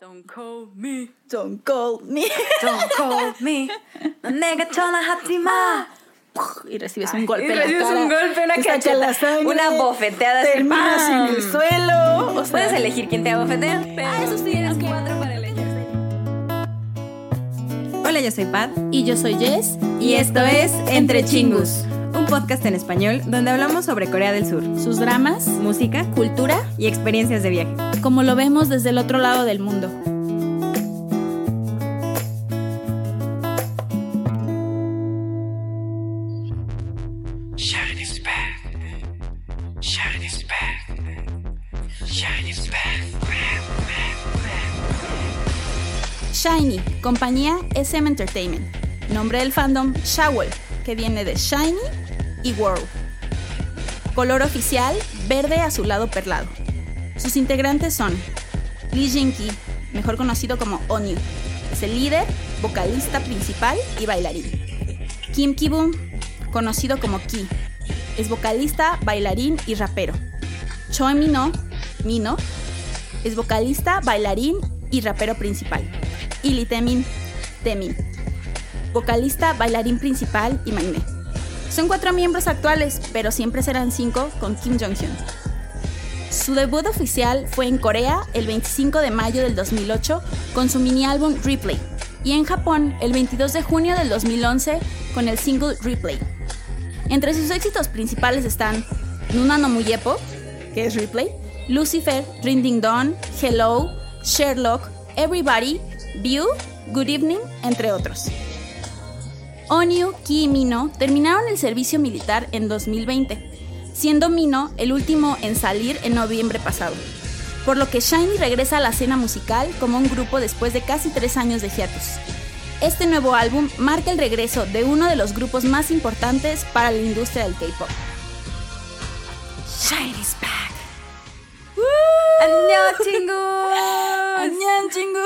Don't call me, Don't call me. don't call me. 넌 내가 전화하지 마. Y recibes un golpe Y en la recibes cara. un golpe, una te saca cacheta, la sangre, una bofeteada así, Terminas ¡pam! en el suelo. O sea, Puedes elegir quién te abofetea. Pero Ah, eso sí, tienes ok. cuatro para elegir. Hola, yo soy Pat. Y yo soy Jess. Y esto es Entre Chingus, un podcast en español donde hablamos sobre Corea del Sur, Sus dramas, música cultura, y experiencias de viaje. como lo vemos desde el otro lado del mundo. Shiny, compañía SM Entertainment. Nombre del fandom, Shawl, que viene de Shiny y World. Color oficial, verde azulado perlado. Sus integrantes son Lee Jin-ki, mejor conocido como Onyu. Es el líder, vocalista principal y bailarín. Kim Ki-boom, conocido como Ki. Es vocalista, bailarín y rapero. Choi Mino, Mino, es vocalista, bailarín y rapero principal. Y Lee Temin, Temin, vocalista, bailarín principal y maime. Son cuatro miembros actuales, pero siempre serán cinco con Kim Jong-hyun. Su debut oficial fue en Corea el 25 de mayo del 2008 con su mini álbum Replay y en Japón el 22 de junio del 2011 con el single Replay. Entre sus éxitos principales están Nuna no Muyepo, que es Replay, Lucifer, Ring Ding Dawn, Hello, Sherlock, Everybody, View, Good Evening, entre otros. Onyu, Ki y Mino terminaron el servicio militar en 2020, siendo Mino el último en salir en noviembre pasado. Por lo que Shiny regresa a la escena musical como un grupo después de casi tres años de hiatus. Este nuevo álbum marca el regreso de uno de los grupos más importantes para la industria del K-pop. Shiny's back. 안녕 친구. ¡Añan, chingu!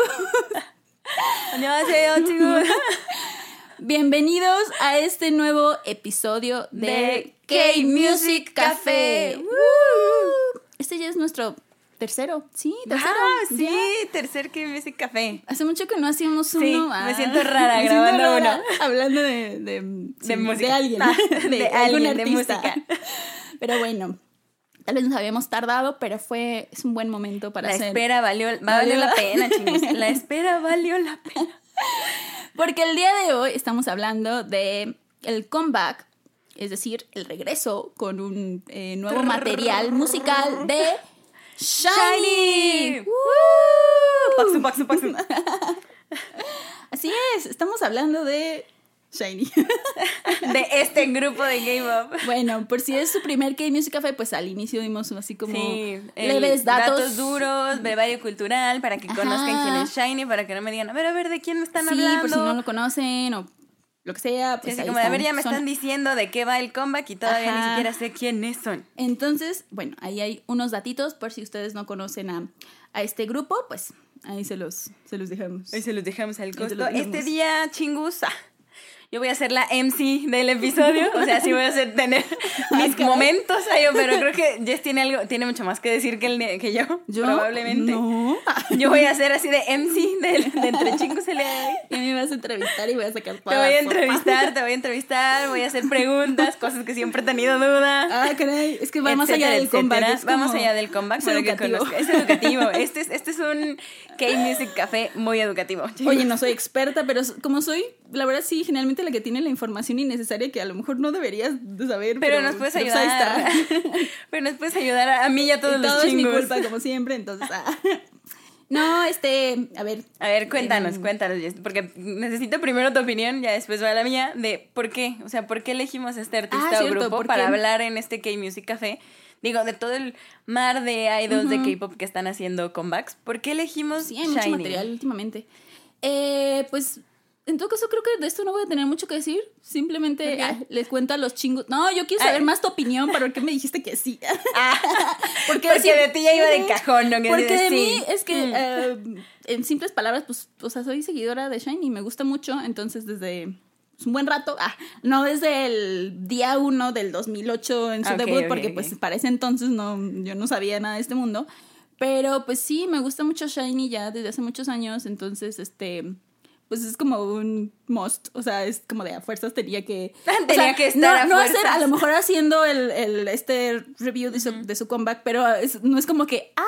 안녕하세요 친구. Bienvenidos a este nuevo episodio de, De K-Music Café. Este ya es nuestro tercero, ¿sí? Tercero. Ah, sí, ya. tercer que music café. Hace mucho que no hacíamos Sí, uno. me siento rara me siento grabando rara uno. Hablando de, de, sí, De música. De alguien. Ah, de, de algún alguien, de artista. música. Pero bueno, tal vez nos habíamos tardado, pero fue es un buen momento para La hacer. espera valió, Valió la pena, chicos. La espera valió la pena. Porque el día de hoy estamos hablando de el comeback, es decir, el regreso con un eh, nuevo material musical de Shiny. ¡Shiny! Paxu, paxu, paxu. Así es, estamos hablando de Shiny. De este grupo de Game Up. bueno, por si es su primer K-Music Café, pues al inicio dimos así como Sí, leves datos. duros, brevario cultural, para que Ajá. conozcan quién es Shiny, para que no me digan, a ver, a ver, ¿de quién me están sí, hablando? por si no lo conocen o lo que sea. Sí, Pues así ahí como, a ver, ya me Son- están diciendo de qué va el comeback y todavía ni Ajá. siquiera sé quiénes son. Entonces, bueno, ahí hay unos datitos por si ustedes no conocen a, a este grupo, pues ahí se los, se los dejamos. Hoy se los dejamos al Ahí costo. los dejamos. Este día, chingus, ah, yo voy a ser la MC del episodio. O sea, sí voy a hacer, tener mis momentos ahí, pero creo que Jess tiene algo, tiene mucho más que decir que, el, que yo, ¿Yo? probablemente. No. Yo voy a ser así de MC del, de Entre Chingos le Y me vas a entrevistar y voy a sacar Te voy a la sopa. entrevistar, te voy a entrevistar, voy a hacer preguntas, cosas que siempre he tenido duda. Ah, caray, es que va más allá del comeback. Vamos allá del comeback es para que educativo. Es educativo. Este es, este es un K-Music Café muy educativo. Oye, no soy experta, pero como soy, la verdad sí, generalmente la que tiene la información innecesaria que a lo mejor no deberías de saber. pero nos puedes pero, pues, ahí ayudar. está. pero nos puedes ayudar a, a mí y a todos Y los todo es mi chingos. culpa, como siempre, entonces. ah. No, este, a ver. A ver, cuéntanos, Em, cuéntanos, porque necesito primero tu opinión, ya después va la mía, de por qué, o sea, por qué elegimos este artista Ah, o cierto, grupo ¿por para qué? hablar en este K-Music Café. Digo, de todo el mar de idols de K-pop que están haciendo comebacks, ¿por qué elegimos Sí, hay mucho material últimamente. Eh, pues, en todo caso, creo que de esto no voy a tener mucho que decir. Simplemente ah, les cuento a los chingos. No, yo quiero saber Ah. más tu opinión, para qué me dijiste que sí. Ah, Porque, porque de ti ya iba de cajón, ¿no? Que Porque de sí. es que, Mm. eh, en simples palabras, pues, o sea, soy seguidora de Shiny, me gusta mucho, entonces desde pues, un buen rato, ah, no desde el día uno del 2008 en su Ah, debut, porque pues para ese entonces no, yo no sabía nada de este mundo, Pero pues sí, me gusta mucho Shiny ya desde hace muchos años, entonces este pues es como un must, o sea, es como de a fuerzas tenía que... o Tenía sea, que estar no, a no hacer, a lo mejor haciendo el, el- este review de su, de su comeback, pero es- no es como que, ah,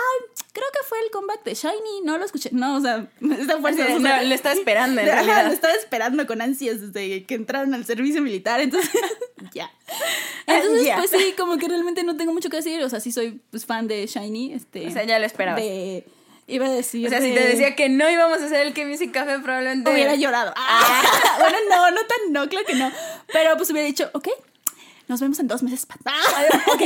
creo que fue el comeback de Shiny, no lo escuché, no, o sea, es a fuerzas. o sea, No, lo estaba esperando en Ajá, realidad. lo estaba esperando con ansias desde que entraron al servicio militar, entonces ya. Entonces, pues sí, como que realmente no tengo mucho que decir, o sea, sí soy pues, fan de Shiny, este... O sea, ya lo esperabas. De, iba a decir... O sea, si te decía que no íbamos a hacer el K-Music Café, probablemente... Hubiera llorado. Ah, bueno, no, no tan, no, claro que no. Pero pues hubiera dicho, ok, nos vemos en dos meses. Ah, ok.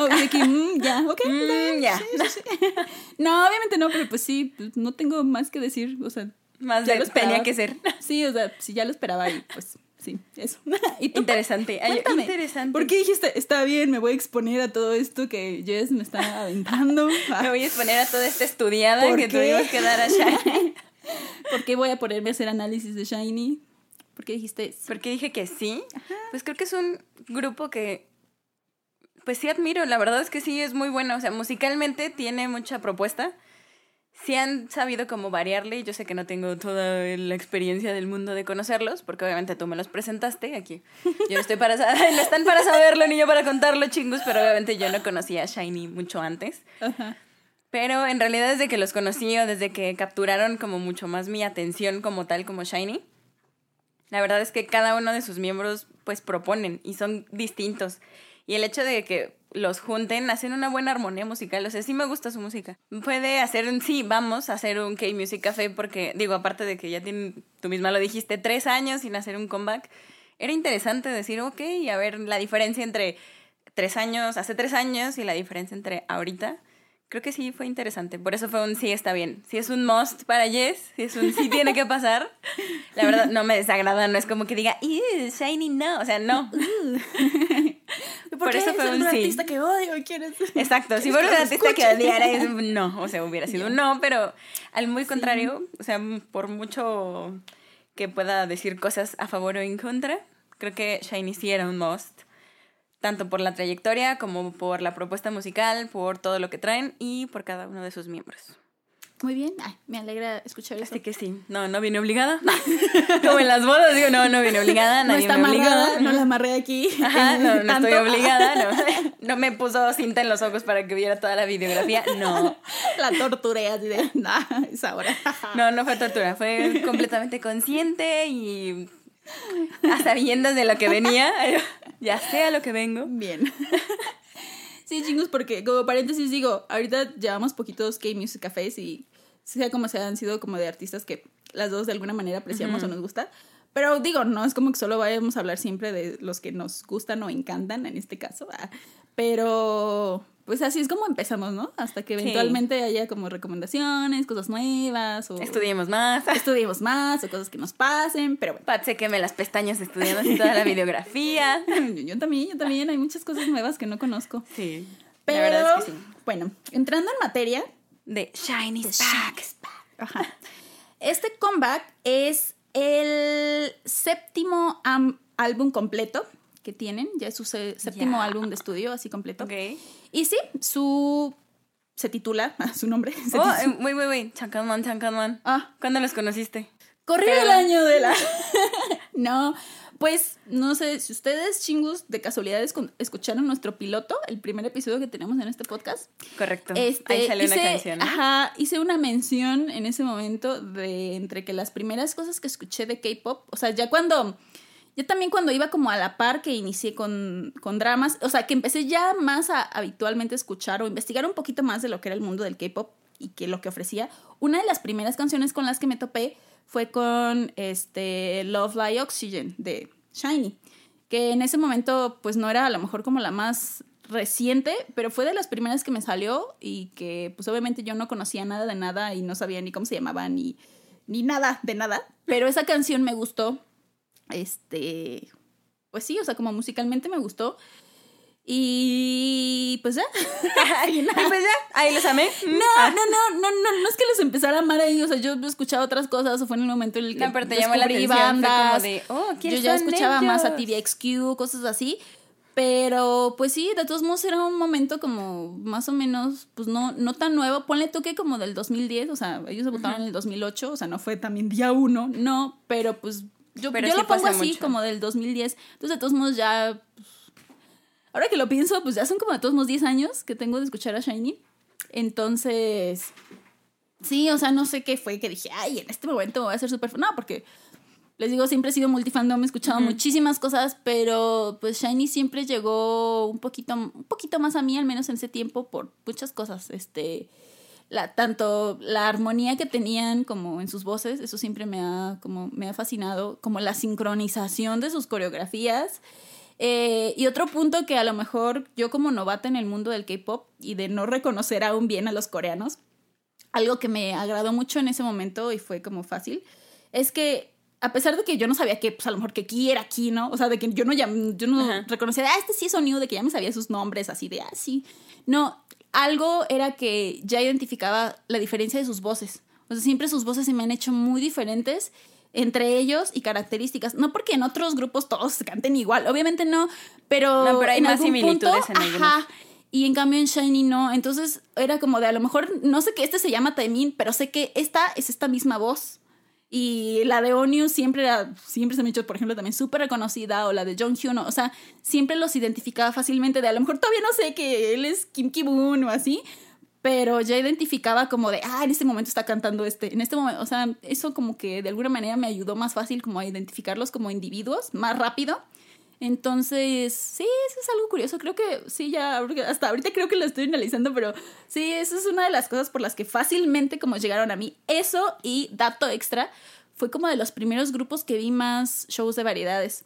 Ok, aquí, mm, ya, ok. Mm, ya. sí, sí, sí. No, obviamente no, pero pues sí, pues, no tengo más que decir, o sea... Más ya de lo esperaba. tenía que ser. Sí, o sea, sí, ya lo esperaba y pues sí, eso. ¿Y tú? Interesante. Cuéntame, interesante. ¿Por qué dijiste, está bien, me voy a exponer a todo esto que Jess me está aventando? Me voy a exponer a toda esta estudiada ¿Por que qué? tuvimos que dar a Shiny. ¿Por qué voy a ponerme a hacer análisis de Shiny? ¿Por qué dijiste Porque dije que sí. Pues creo que es un grupo que. Pues sí admiro. La verdad es que sí es muy bueno. O sea, musicalmente tiene mucha propuesta. Sí han sabido como variarle. Yo sé que no tengo toda la experiencia del mundo de conocerlos, porque obviamente tú me los presentaste aquí. Yo no estoy para saber, no están para saberlo ni yo para contarlo, chingus, pero obviamente yo no conocía a Shiny mucho antes. Ajá. Pero en realidad desde que los conocí o desde que capturaron como mucho más mi atención como tal, como Shiny, la verdad es que cada uno de sus miembros pues proponen y son distintos. Y el hecho de que los junten hacen una buena armonía musical. O sea, sí me gusta su música. Puede hacer un sí, vamos a hacer un K-Music Café porque, digo, aparte de que ya tienen, tú misma lo dijiste, tres años sin hacer un comeback, era interesante decir, ok, a ver la diferencia entre tres años, hace tres años y la diferencia entre ahorita. Creo que sí fue interesante. Por eso fue un sí está bien. Si es un must para Jess, si es un sí tiene que pasar. La verdad no me desagrada, no es como que diga, "Ew, Shiny no. O sea, no. ¿Por, Por qué eso es fue un sí. artista que odio quieres? Exacto. Si ¿Quieres fuera un artista que odiara, es un no. O sea, hubiera sido un no, pero al muy contrario, o sea, por mucho que pueda decir cosas a favor o en contra, creo que Shiny sí era un must. Tanto por la trayectoria como por la propuesta musical, por todo lo que traen y por cada uno de sus miembros. Muy bien, Ay, me alegra escuchar eso. Así que sí, no, no vine obligada. Como en las bodas, digo, no, no vine obligada, no nadie está me obligó. amarrada, no la amarré aquí. Ajá, no, no Tanto. estoy obligada, no. No me puso cinta en los ojos para que viera toda la videografía, no. La torturé así de, nah, es ahora. No, no fue tortura, fue completamente consciente y a sabiendas de lo que venía, ya sé a lo que vengo. Bien. Sí, chingos, porque como paréntesis digo, ahorita llevamos poquitos K-Music Cafés y sea como sea, han sido como de artistas que las dos de alguna manera apreciamos o nos gusta. Pero digo, no es como que solo vayamos a hablar siempre de los que nos gustan o encantan en este caso. ah, Pero pues así es como empezamos, ¿no? Hasta que Sí. eventualmente haya como recomendaciones, cosas nuevas o Estudiemos más. estudiemos más o cosas que nos pasen. Pero bueno, Pat se queme las pestañas estudiando toda la videografía. yo, yo también, yo también, hay muchas cosas nuevas que no conozco. Sí, Pero, la verdad es que sí. bueno, entrando en materia, De Shiny Back. Ajá. Este comeback es el séptimo álbum completo que tienen, ya es su séptimo álbum de estudio, así completo. Ok. Y sí, su se titula, su nombre. se Oh, eh, muy, muy, muy. Chancanman, Chancanman. ah, ¿Cuándo los conociste? corrió pero- el año de la. no, pues no sé si ustedes, chingus, de casualidades escucharon nuestro piloto, el primer episodio que tenemos en este podcast. Correcto. Este, Ahí salió una hice- canción. ¿no? Ajá, hice una mención en ese momento de entre que las primeras cosas que escuché de K-pop, o sea, ya cuando, ya también cuando iba como a la par que inicié con, con dramas, o sea, que empecé ya más a habitualmente escuchar o investigar un poquito más de lo que era el mundo del K-pop y que lo que ofrecía, una de las primeras canciones con las que me topé fue con este Love Like Oxygen de Shiny, que en ese momento pues no era a lo mejor como la más reciente, pero fue de las primeras que me salió y que pues obviamente yo no conocía nada de nada y no sabía ni cómo se llamaba ni, ni nada de nada, pero esa canción me gustó, este, pues sí, o sea, como musicalmente me gustó y pues ya. y pues ya, ahí los amé. No, no, no, no, no, no es que los empezara a amar ahí, o sea, yo escuchaba otras cosas, o fue en el momento en el que No, pero te llamó la atención, fue como bandas, de, oh, yo ¿quiénes ya escuchaba más a? TVXQ, cosas así, Pero pues sí, de todos modos era un momento como más o menos, pues no, no tan nuevo. Ponle tú que como del 2010, o sea, ellos debutaron en el 2008, o sea, no fue también día uno, no, pero pues yo, yo sí lo pongo así, mucho. como del 2010. Entonces, de todos modos, ya. pues, ahora que lo pienso, pues ya son como de todos modos 10 años que tengo de escuchar a Shiny. Entonces. Sí, o sea, no sé qué fue que dije, ay, en este momento me voy a hacer súper. fan". No, porque les digo, siempre he sido multifandom, he escuchado muchísimas cosas, pero pues Shiny siempre llegó un poquito, un poquito más a mí, al menos en ese tiempo, por muchas cosas. Este. La, tanto la armonía que tenían como en sus voces, eso siempre me ha, como, me ha fascinado, como la sincronización de sus coreografías. Eh, y otro punto que a lo mejor yo como novata en el mundo del K-Pop y de no reconocer aún bien a los coreanos, algo que me agradó mucho en ese momento y fue como fácil, es que a pesar de que yo no sabía que, pues a lo mejor que Ki era Ki, ¿no? O sea, de que yo no, yo no Ajá. reconocía, ah, este sí es New, de que ya me sabía sus nombres, así de, ah, sí. No, algo era que ya identificaba la diferencia de sus voces. O sea, siempre sus voces se me han hecho muy diferentes entre ellos y características. No porque en otros grupos todos canten igual, obviamente no, pero, No, pero hay en más algún similitudes punto, en ajá, y en cambio en Shiny no. Entonces era como de a lo mejor no sé que este se llama Taemin, pero sé que esta es esta misma voz. Y la de Onyu siempre era, siempre se me ha hecho, por ejemplo, también súper reconocida, o la de Jong Hyun, o sea, siempre los identificaba fácilmente. De a lo mejor todavía no sé que él es Kim Ki-boon o así, pero ya identificaba como de, ah, en este momento está cantando este, en este momento, o sea, eso como que de alguna manera me ayudó más fácil como a identificarlos como individuos, más rápido. Entonces, sí, eso es algo curioso. Creo que sí, ya hasta ahorita creo que lo estoy analizando, pero sí, eso es una de las cosas por las que fácilmente como llegaron a mí. Eso y dato extra, fue como de los primeros grupos que vi más shows de variedades.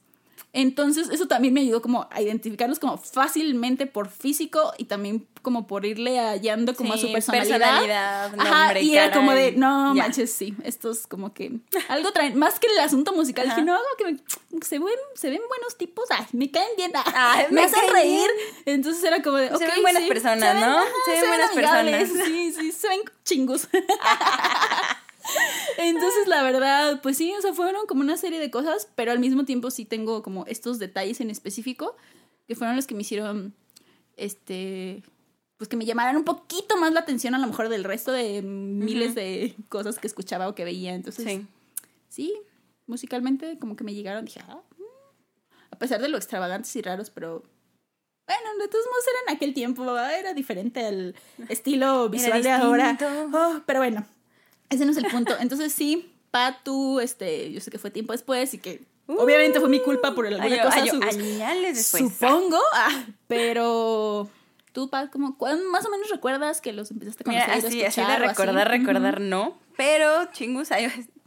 Entonces, eso también me ayudó como a identificarlos como fácilmente por físico y también como por irle hallando como a Sí, su personalidad. personalidad, Ajá, nombre, y era como de, no ya. manches, sí, estos como que algo traen, más que el asunto musical, Ajá. dije, no, que me- se, ven, se ven buenos tipos, ay, me caen bien, Ay, me, me hacen reír. Entonces era como de, Se ok, ven buenas sí, personas, se ven- ¿no? Se ven ven buenas amigables, personas. Sí, sí, se ven chingos. Entonces, la verdad, pues sí, o sea, fueron como una serie de cosas, pero al mismo tiempo sí tengo como estos detalles en específico que fueron los que me hicieron, este, pues que me llamaran un poquito más la atención a lo mejor del resto de miles de cosas que escuchaba o que veía. Entonces, Sí. sí, musicalmente como que me llegaron, dije, ah, mm. a pesar de lo extravagantes y raros, pero bueno, de todos modos era en aquel tiempo, era diferente al estilo visual de ahora. Oh, pero bueno, ese no es el punto. Entonces sí, Pa, tú, este, yo sé que fue tiempo después y que obviamente fue mi culpa por alguna cosa. añales después. Supongo, ah, pero tú, Pa, como, ¿cuán- más o menos recuerdas que los empezaste a Mira, conocer? así, a así de escuchar recordar, recordar, no. Pero, chingus,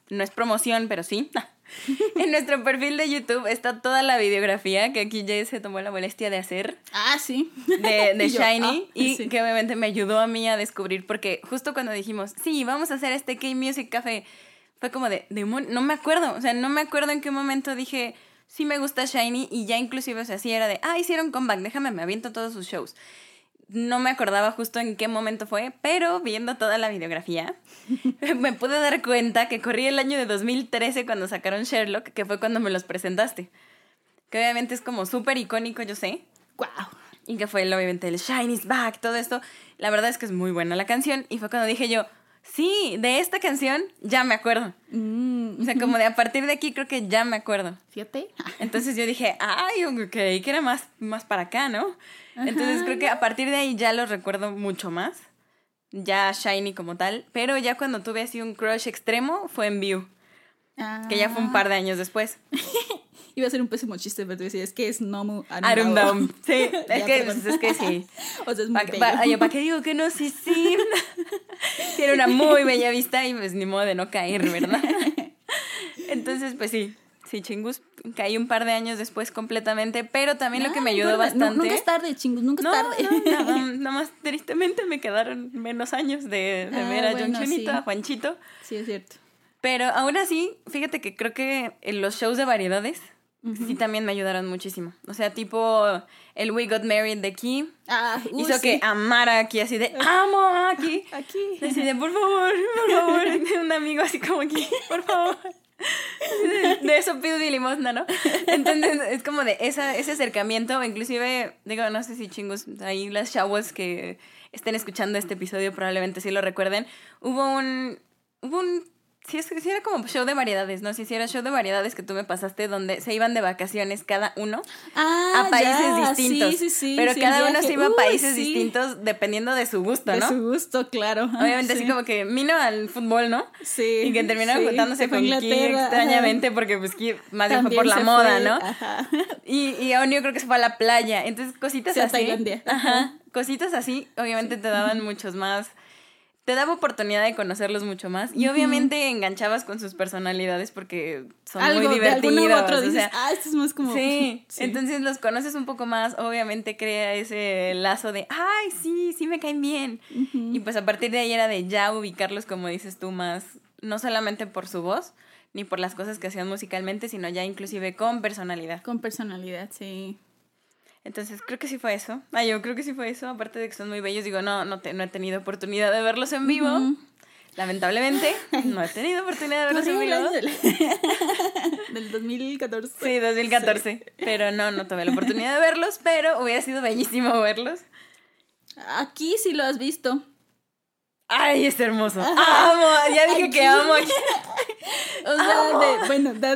no es promoción, pero sí. en nuestro perfil de YouTube está toda la videografía que aquí Jay se tomó la molestia de hacer Ah, sí. de, de Y yo, Shiny ah, y sí. que obviamente me ayudó a mí a descubrir porque justo cuando dijimos, sí, vamos a hacer este K-Music Café, fue como de, demon- no me acuerdo, o sea, no me acuerdo en qué momento dije, sí me gusta Shiny y ya inclusive, o sea, sí era de, ah, hicieron comeback, déjame, me aviento todos sus shows. No me acordaba justo en qué momento fue, pero viendo toda la videografía, me pude dar cuenta que corrí el año de 2013 cuando sacaron Sherlock, que fue cuando me los presentaste. Que obviamente es como súper icónico, yo sé. Wow. Y que fue el, obviamente el Shiny's Back, todo esto. La verdad es que es muy buena la canción. Y fue cuando dije yo, sí, de esta canción ya me acuerdo. Mm, O sea, como de a partir de aquí creo que ya me acuerdo. fíjate. Entonces yo dije, ay, ok, creí que era más, más para acá, ¿no? Entonces creo que a partir de ahí ya lo recuerdo mucho más. Ya Shiny como tal. Pero ya cuando tuve así un crush extremo fue en View. Que ya fue un par de años después. Iba a ser un pésimo chiste, pero te decía, es que es Nomu Arundam. Sí, es que, pues, es que sí. O sea, es muy Pa- bello. pa- ¿para qué digo que no? Sí, sí. Tiene una muy bella vista y pues ni modo de no caer, ¿verdad? Entonces, pues sí, sí, chingus. Caí un par de años después completamente, pero también lo que me ayudó no, bastante... nunca es tarde, chingos, nunca es tarde. nada más tristemente me quedaron menos años de, de Ah, ver a bueno, John Chunito, sí. a Juanchito. Sí, es cierto. Pero aún así, fíjate que creo que en los shows de variedades sí también me ayudaron muchísimo. O sea, tipo el We Got Married de Key Ah, hizo sí. que amara aquí así de amo aquí. Aquí. Así de por favor, por favor, un amigo así como aquí, por favor. de eso pido mi limosna, ¿no? Entonces es como de esa, ese acercamiento, inclusive, digo, no sé si chingos, ahí las chavos que estén escuchando este episodio probablemente sí lo recuerden, hubo un, hubo un Sí, es sí era como show de variedades, ¿no? Sí, sí era show de variedades que tú me pasaste donde se iban de vacaciones cada uno Ah, a países ya, distintos. Sí, sí, sí. pero sí, cada uno se iba a países sí. distintos dependiendo de su gusto, De ¿no? su gusto, claro. Obviamente sí. así como que vino al fútbol, ¿no? Sí. Y que terminaron juntándose con Ki Inglaterra, extrañamente porque pues Ki más bien fue por la moda, fue, ¿no? Ajá. Y, y Onio creo que se fue a la playa. Entonces, cositas así. Tailandia. Ajá. Cositas así, obviamente te daban muchos más. Te daba oportunidad de conocerlos mucho más. Y obviamente enganchabas con sus personalidades porque son Algo, muy de divertidos. u otro o dices, sea, ah, esto es más como... Sí, entonces los conoces un poco más, obviamente crea ese lazo de, ay, sí, sí me caen bien. Y pues a partir de ahí era de ya ubicarlos, como dices tú, más, no solamente por su voz, ni por las cosas que hacían musicalmente, sino ya inclusive con personalidad. Con personalidad, sí. Entonces creo que sí fue eso. Ah, yo creo que sí fue eso, aparte de que son muy bellos, digo, no, no, te- no he tenido oportunidad de verlos en vivo. Lamentablemente, no he tenido oportunidad de verlos en vivo. del 2014. Sí, 2014. Pero no, no tuve la oportunidad de verlos, pero hubiera sido bellísimo verlos. Aquí sí lo has visto. Ay, es hermoso. Amo, ya dije que amo. O sea, de, bueno, da-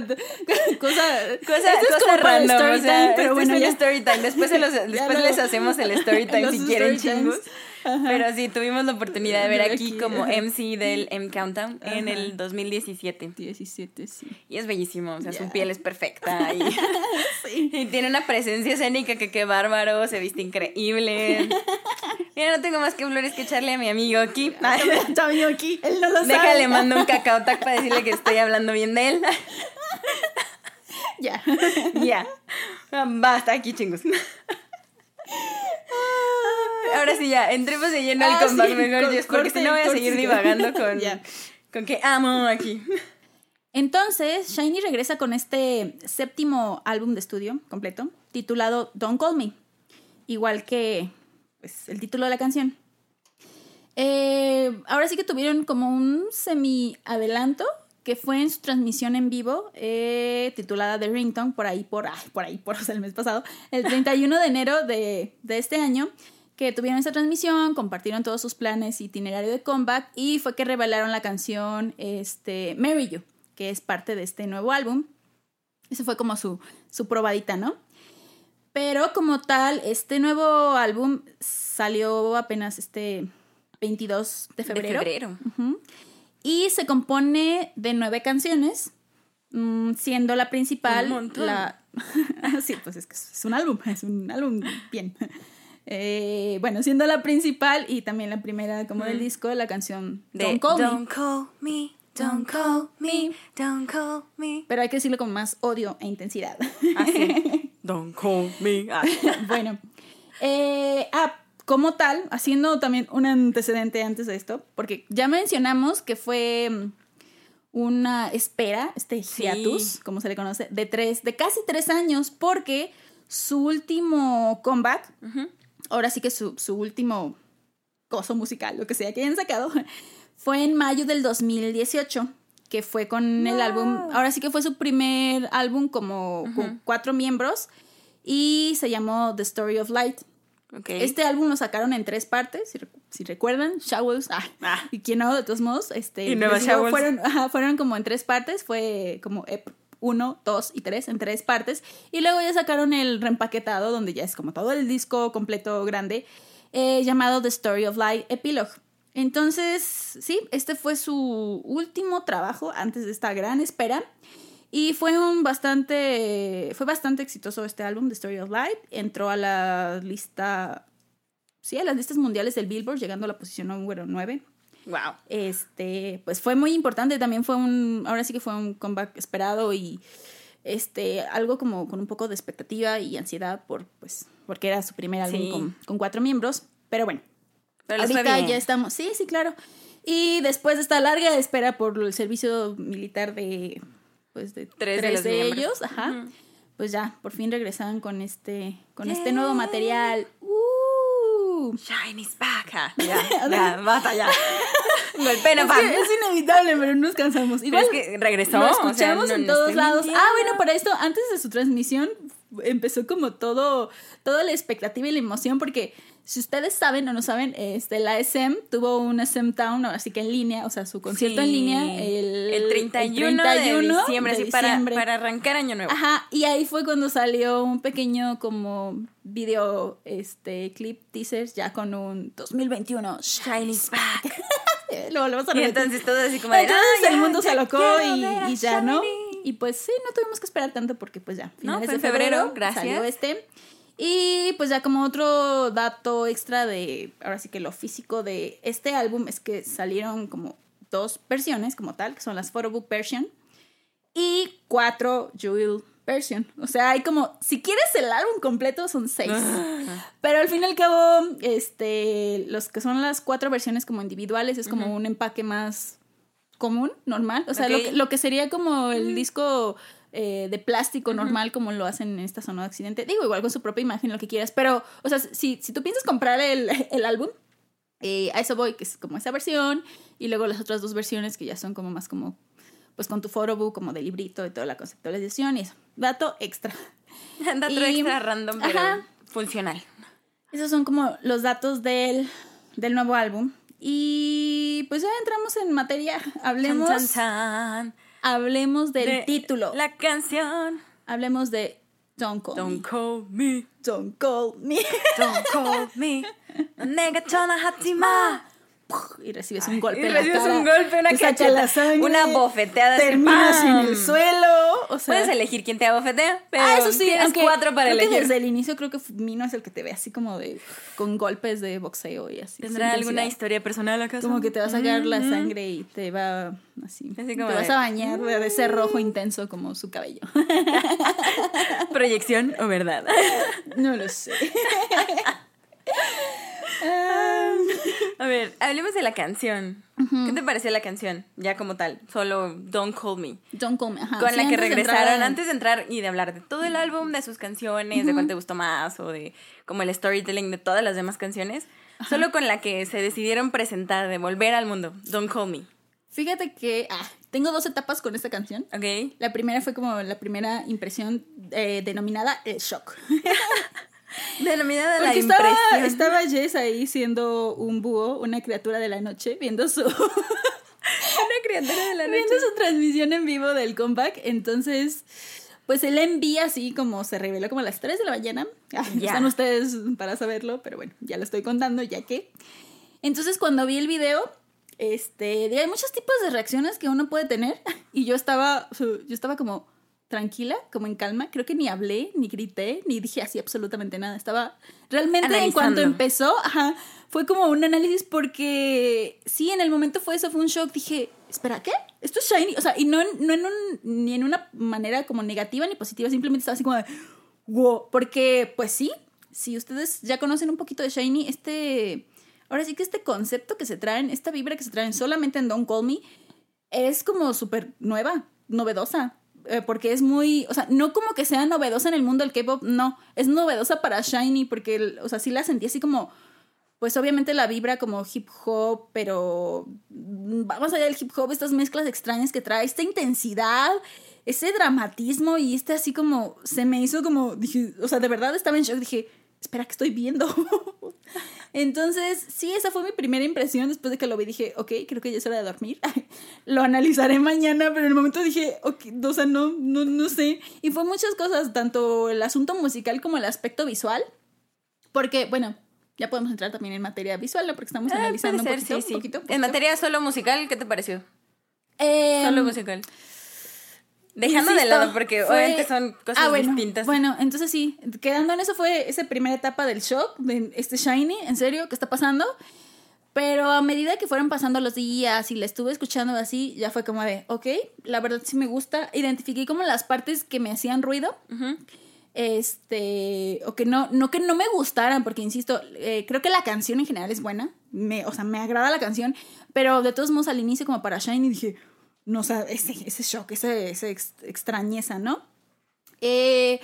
cosa, Cosa, esto es como random, story o sea, pero este bueno, es ya. el story time. Después, se los- después les hacemos el story time si quieren chingos. Pero sí, tuvimos la oportunidad de ver aquí como. MC del M Countdown en el 2017. 17, sí. Y es bellísimo, o sea, su piel es perfecta y, Sí. y tiene una presencia escénica que qué bárbaro, se viste increíble. Ya no tengo más que flores que echarle a mi amigo aquí. Está bien aquí, él no lo sabe. Déjale, mando un cacao tac para decirle que estoy hablando bien de él. Ya. Ya. Basta aquí, chingos. Ahora sí, ya, entremos de lleno Ah, al sí, mejor, cor- Jess, porque corte, no voy a corte, seguir sí. divagando con, con que amo aquí. Entonces, Shiny regresa con este séptimo álbum de estudio completo, titulado Don't Call Me, igual que pues, el título de la canción. Eh, ahora sí que tuvieron como un semi adelanto que fue en su transmisión en vivo eh, titulada The Ringtone por ahí por ay, por ahí por o sea, el mes pasado el 31 de enero de, de este año que tuvieron esta transmisión compartieron todos sus planes itinerario de comeback y fue que revelaron la canción este Marry You que es parte de este nuevo álbum ese fue como su su probadita no pero como tal este nuevo álbum salió apenas este 22 de febrero, De febrero. Ujú. Y se compone de nueve canciones, mm, siendo la principal Un montón. la... sí, pues es que es un álbum, es un álbum bien. Eh, bueno, siendo la principal y también la primera como del disco, la canción De Don't Call Me. Don't call me, don't call me, don't call me. Pero hay que decirlo con más odio e intensidad. Así. Don't call me. Ah. bueno, eh, ah, como tal, haciendo también un antecedente antes de esto, porque ya mencionamos que fue mm, una espera, este hiatus, como se le conoce, de tres, de casi tres años, porque su último comeback. Ahora sí que su, su último coso musical, lo que sea que hayan sacado, fue en mayo del 2018, que fue con el álbum, ahora sí que fue su primer álbum como con cuatro miembros y se llamó The Story of Light. Ok. Este álbum lo sacaron en tres partes, si, si recuerdan, Showers, ah, Ah. y quién no, de todos modos, este, Y Nueva fueron, ajá, fueron como en tres partes, fue como EP 1, 2 y 3 en tres partes, y luego ya sacaron el reempaquetado, donde ya es como todo el disco completo grande, eh, llamado The Story of Light Epilogue. Entonces, sí, este fue su último trabajo antes de esta gran espera. Y fue un bastante. Fue bastante exitoso este álbum, The Story of Light. Entró a la lista. Sí, a las listas mundiales del Billboard, llegando a la posición número 9. Wow. Este, pues fue muy importante. También fue un. Ahora sí que fue un comeback esperado y. Este, algo como con un poco de expectativa y ansiedad por, pues, porque era su primer álbum Sí. con, con cuatro miembros. Pero bueno, Pero Ahorita ya estamos, sí, sí, claro. Y después de esta larga espera por el servicio militar de, pues, de Tres tres, de ellos, ajá, pues ya, por fin regresaban con este, con este nuevo material. ¡Uh! Shiny's back. Ya, ya, basta ya. Golpe, no, Es, pam. es inevitable, pero no nos cansamos. Pero Igual es que regresó. lo o sea, escuchamos no- en todos lados. mintiendo. Ah, bueno, para esto, antes de su transmisión, empezó como todo, toda la expectativa y la emoción, porque si ustedes saben o no saben, este, la SM tuvo un SM Town, así que en línea, o sea, su concierto en línea el, el 31, el 31 de diciembre, de sí, para, diciembre. para arrancar año nuevo. Ajá, y ahí fue cuando salió un pequeño como video, este, clip teasers ya con un 2021 Shiny's back. Lo volvemos a Y repetir. entonces todo así como de, Entonces "Ah, el mundo ya se alocó y, y ya, ¿no? Shiny". Y pues sí, no tuvimos que esperar tanto porque pues ya, finales fue de febrero, febrero, gracias. salió este. Y pues ya como otro dato extra de, ahora sí que lo físico de este álbum es que salieron como dos versiones como tal, que son las Photobook version y cuatro Jewel version. O sea, hay como, si quieres el álbum completo son seis. Pero al fin y al cabo, este, los que son las cuatro versiones como individuales es como un empaque más común, normal. O sea, lo, Ok. que, lo que sería como el disco eh, de plástico normal, como lo hacen en esta zona de accidente. Digo, igual con su propia imagen, lo que quieras. Pero, o sea, si, si tú piensas comprar el, el álbum, eh, a eso voy, que es como esa versión. Y luego las otras dos versiones que ya son como más como, pues con tu photobook, como de librito, de toda la conceptualización y eso. Dato extra. Dato Y- extra random, pero Ajá. funcional. Esos son como los datos del, del nuevo álbum. Y pues ya entramos en materia. Hablemos, Chan, chan, chan. hablemos del De título. La canción. Hablemos de Don't Call Don't Me. call me. Don't Call Me. Don't call me. 내가 전화하지 마. y recibes un golpe Y en la recibes cara. un golpe, una te cacheta, la sangre, una bofeteada. así, Terminas en el suelo. O sea, Puedes elegir quién te abofetea, pero ah, eso sí, tienes cuatro para que elegir. desde el inicio creo que Mino es el que te ve así como de con golpes de boxeo y así. ¿Tendrá alguna historia personal acaso? Como que te va a sacar la Mm, sangre y te va así. Así te como vas de- a bañar de ese rojo intenso como su cabello. ¿Proyección o verdad? no lo sé. Ah, A ver, hablemos de la canción. ¿Qué te pareció la canción? Ya como tal, solo Don't Call Me. Don't call me. Ajá. Con Sí, la que de regresaron en- antes de entrar y de hablar de todo el álbum, de sus canciones, de cuál te gustó más o de como el storytelling de todas las demás canciones. Solo con la que se decidieron presentar, de volver al mundo. Don't Call Me. Fíjate que ah, tengo dos etapas con esta canción. ¿Ok? La primera fue como la primera impresión eh, denominada el shock. Denominada la Porque estaba, impresión. estaba Jess ahí siendo un búho, una criatura de la noche, viendo su, Una criatura de la viendo su transmisión en vivo del comeback. Entonces, pues él envía así como se reveló como a las 3 de la mañana. Ah, Ya. Están ustedes para saberlo, pero bueno, ya lo estoy contando ya que. Entonces, cuando vi el video, este, hay muchos tipos de reacciones que uno puede tener. Y yo estaba, yo estaba como tranquila, como en calma. Creo que ni hablé, ni grité, ni dije así absolutamente nada. Estaba realmente en cuanto Analizando. empezó, ajá, fue como un análisis porque sí, en el momento fue eso, fue un shock. Dije, espera, ¿qué? Esto es shiny. O sea, y no, en- no en un, ni en una manera como negativa ni positiva, simplemente estaba así como de, wow. Porque, pues sí, si ustedes ya conocen un poquito de shiny, este. Ahora sí que este concepto que se traen, esta vibra que se traen solamente en Don't Call Me, es como súper nueva, novedosa. Eh, porque es muy, o sea, no como que sea novedosa en el mundo del K-pop, no, es novedosa para Shiny porque, o sea, sí la sentí así como, pues obviamente la vibra como hip hop, pero vamos allá del hip hop, estas mezclas extrañas que trae, esta intensidad, ese dramatismo y este así como, se me hizo como, dije, o sea, de verdad estaba en shock, dije, espera, ¿qué estoy viendo? Entonces, sí, esa fue mi primera impresión después de que lo vi. Dije, ok, creo que ya es hora de dormir. lo analizaré mañana, pero en el momento dije, ok, o sea, no, no, no sé. Y fue muchas cosas, tanto el asunto musical como el aspecto visual. Porque, bueno, ya podemos entrar también en materia visual, ¿no? Porque estamos Ah, analizando un poquito, sí, sí. poquito, En poquito. materia solo musical, ¿qué te pareció? Em, Solo musical. Dejando de lado, porque fue- obviamente son cosas Ah, bueno, distintas. Bueno, entonces sí, quedando en eso fue esa primera etapa del shock, de este Shiny, en serio, ¿qué está pasando? Pero a medida que fueron pasando los días y la estuve escuchando así, ya fue como de, ok, la verdad sí me gusta. Identifiqué como las partes que me hacían ruido. Este, o que no, no que no me gustaran, porque insisto, eh, creo que la canción en general es buena, me, o sea, me agrada la canción, pero de todos modos al inicio como para Shiny dije, no, o sea, ese, ese shock, esa ex- extrañeza, ¿no? Eh,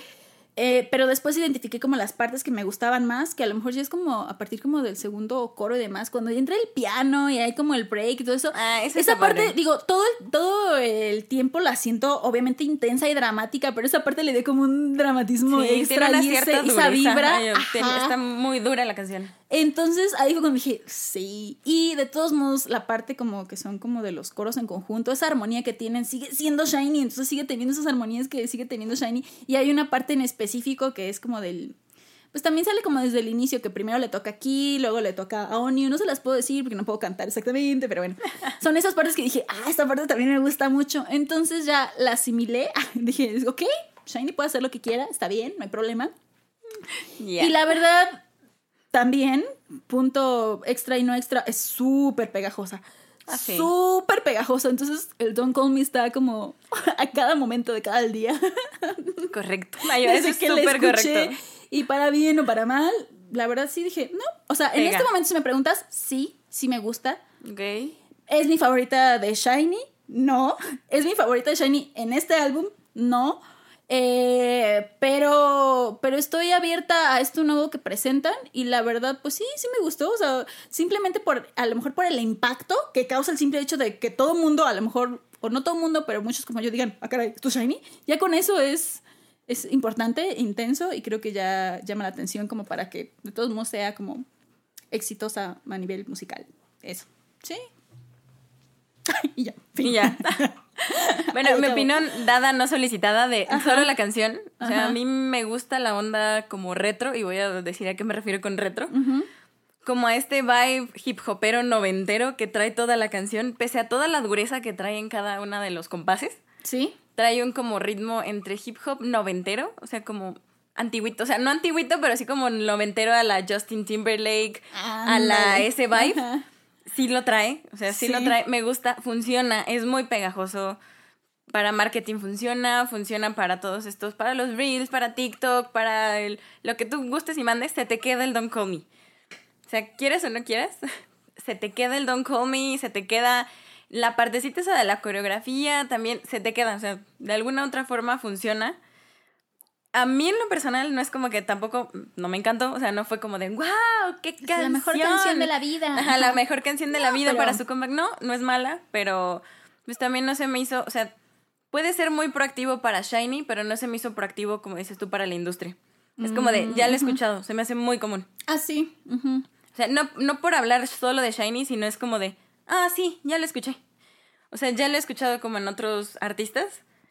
Eh, pero después identifiqué como las partes que me gustaban más, que a lo mejor ya es como a partir como del segundo coro y demás, cuando ya entra el piano y hay como el break y todo eso. Ah, esa esa parte, padre. digo, todo todo el tiempo la siento obviamente intensa y dramática, pero esa parte le dio como un dramatismo Sí, extra tiene una y ese- esa vibra. Ay, está muy dura la canción. Entonces ahí fue cuando dije, sí. Y de todos modos, la parte como que son como de los coros en conjunto, esa armonía que tienen sigue siendo Shiny, entonces sigue teniendo esas armonías que sigue teniendo Shiny. Y hay una parte en específico que es como del. Pues también sale como desde el inicio, que primero le toca aquí, luego le toca a Onyu. No se las puedo decir porque no puedo cantar exactamente, pero bueno. Son esas partes que dije, ah, esta parte también me gusta mucho. Entonces ya la asimilé. Dije, ok, Shiny puede hacer lo que quiera, está bien, no hay problema. Ya. Y la verdad, también, punto extra y no extra, es súper pegajosa. Ah, sí. Súper pegajosa. Entonces, el Don't Call Me está como a cada momento de cada día. Correcto. Ay, eso es Desde que escuché. correcto. Y para bien o para mal, la verdad sí dije, no. O sea, en este momento, si me preguntas, sí, sí me gusta. Ok. ¿Es mi favorita de Shiny? No. ¿Es mi favorita de Shiny en este álbum? No. Eh, pero, pero estoy abierta a esto nuevo que presentan y la verdad, pues sí, sí me gustó. O sea, simplemente por, a lo mejor por el impacto que causa el simple hecho de que todo mundo, a lo mejor, o no todo mundo, pero muchos como yo digan, ah, caray, ¿esto es Shiny? Ya con eso es, es importante, intenso y creo que ya llama la atención como para que de todos modos sea como exitosa a nivel musical. Eso. Sí. y ya. fin. Y ya. bueno, Ahí mi opinión dada, no solicitada, de Ajá. solo la canción. O sea, Ajá. a mí me gusta la onda como retro, y voy a decir a qué me refiero con retro. Como a este vibe hip hopero noventero que trae toda la canción, pese a toda la dureza que trae en cada una de los compases. Sí. Trae un como ritmo entre hip hop noventero, o sea, como antiguito, o sea, no antiguito, pero sí como noventero a la Justin Timberlake, a la ese vibe. Ajá. Sí lo trae, o sea, sí, Sí. lo trae, me gusta, funciona, es muy pegajoso. Para marketing funciona, funciona para todos estos, para los reels, para TikTok, para el, lo que tú gustes y mandes, se te queda el Don't Call Me. O sea, quieres o no quieras, se te queda el Don't Call Me, se te queda la partecita esa de la coreografía, también se te queda, o sea, de alguna otra forma funciona. A mí en lo personal no es como que tampoco, no me encantó, o sea, no fue como de, wow, qué Es canción. la mejor canción de la vida. Ajá, la mejor canción de la vida pero- para su comeback. No, no es mala, pero pues también no se me hizo, o sea, puede ser muy proactivo para Shiny, pero no se me hizo proactivo, como dices tú, para la industria. Es como de, ya lo he escuchado, se me hace muy común. Ah, sí. O sea, no, no por hablar solo de Shiny, sino es como de, ah, sí, ya lo escuché. O sea, ya lo he escuchado como en otros artistas,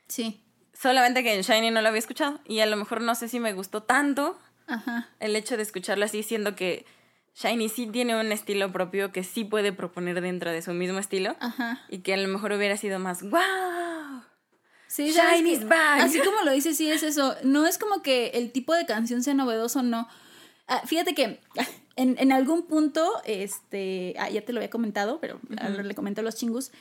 Sí. Solamente que en Shiny no lo había escuchado. Y a lo mejor no sé si me gustó tanto Ajá. el hecho de escucharlo así, siendo que Shiny sí tiene un estilo propio que sí puede proponer dentro de su mismo estilo. Ajá. Y que a lo mejor hubiera sido más, wow. Sí, ¿sabes Shiny's back. Así como lo dices, sí es eso. No es como que el tipo de canción sea novedoso, no. Ah, fíjate que en, en algún punto, este, ah, ya te lo había comentado, pero ahora le comento a los chingus.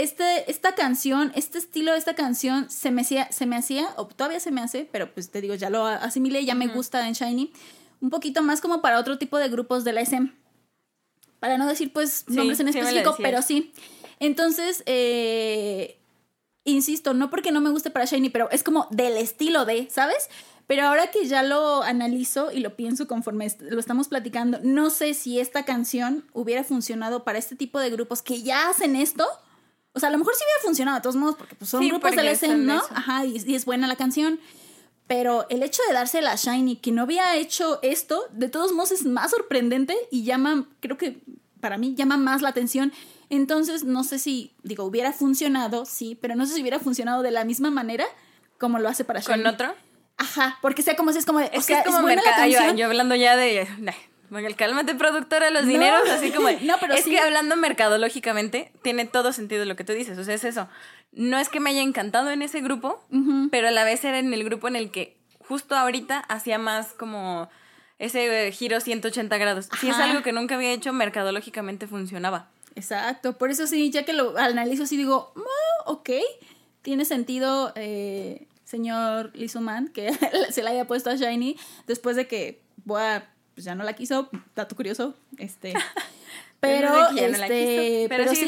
Este, esta canción, este estilo de esta canción se me hacía, se me hacía, o todavía se me hace, pero pues te digo, ya lo asimilé, ya me gusta en Shiny, un poquito más como para otro tipo de grupos de la SM. Para no decir pues Sí, nombres en sí específico, decías. pero sí. Entonces, eh, insisto, no porque no me guste para Shiny, pero es como del estilo de, ¿sabes? Pero ahora que ya lo analizo y lo pienso conforme lo estamos platicando, no sé si esta canción hubiera funcionado para este tipo de grupos que ya hacen esto. O sea, a lo mejor sí hubiera funcionado de todos modos, porque pues, son Sí, grupos del SM, ¿no? Ajá, y, y es buena la canción. Pero el hecho de dársela a Shiny, que no había hecho esto, de todos modos es más sorprendente y llama, creo que para mí llama más la atención. Entonces, no sé si, digo, hubiera funcionado, sí, pero no sé si hubiera funcionado de la misma manera como lo hace para Shiny. ¿Con otro? Ajá, porque sea como si es como de, o Es sea, que es como buena la. Yo, canción. yo hablando ya de. nah, bueno, cálmate, productora, los No. dineros, así como. No, pero es sí. que hablando mercadológicamente, tiene todo sentido lo que tú dices. O sea, es eso. No es que me haya encantado en ese grupo, pero a la vez era en el grupo en el que justo ahorita hacía más como ese eh, giro 180 grados. Si es algo que nunca había hecho, mercadológicamente funcionaba. Exacto, por eso sí, ya que lo analizo así digo, "Ah, ok, tiene sentido, eh, señor Lizuman, que se la haya puesto a Shiny después de que Boa pues ya no la quiso, dato curioso, este, pero, ya no la este, quiso. pero, Pero sí,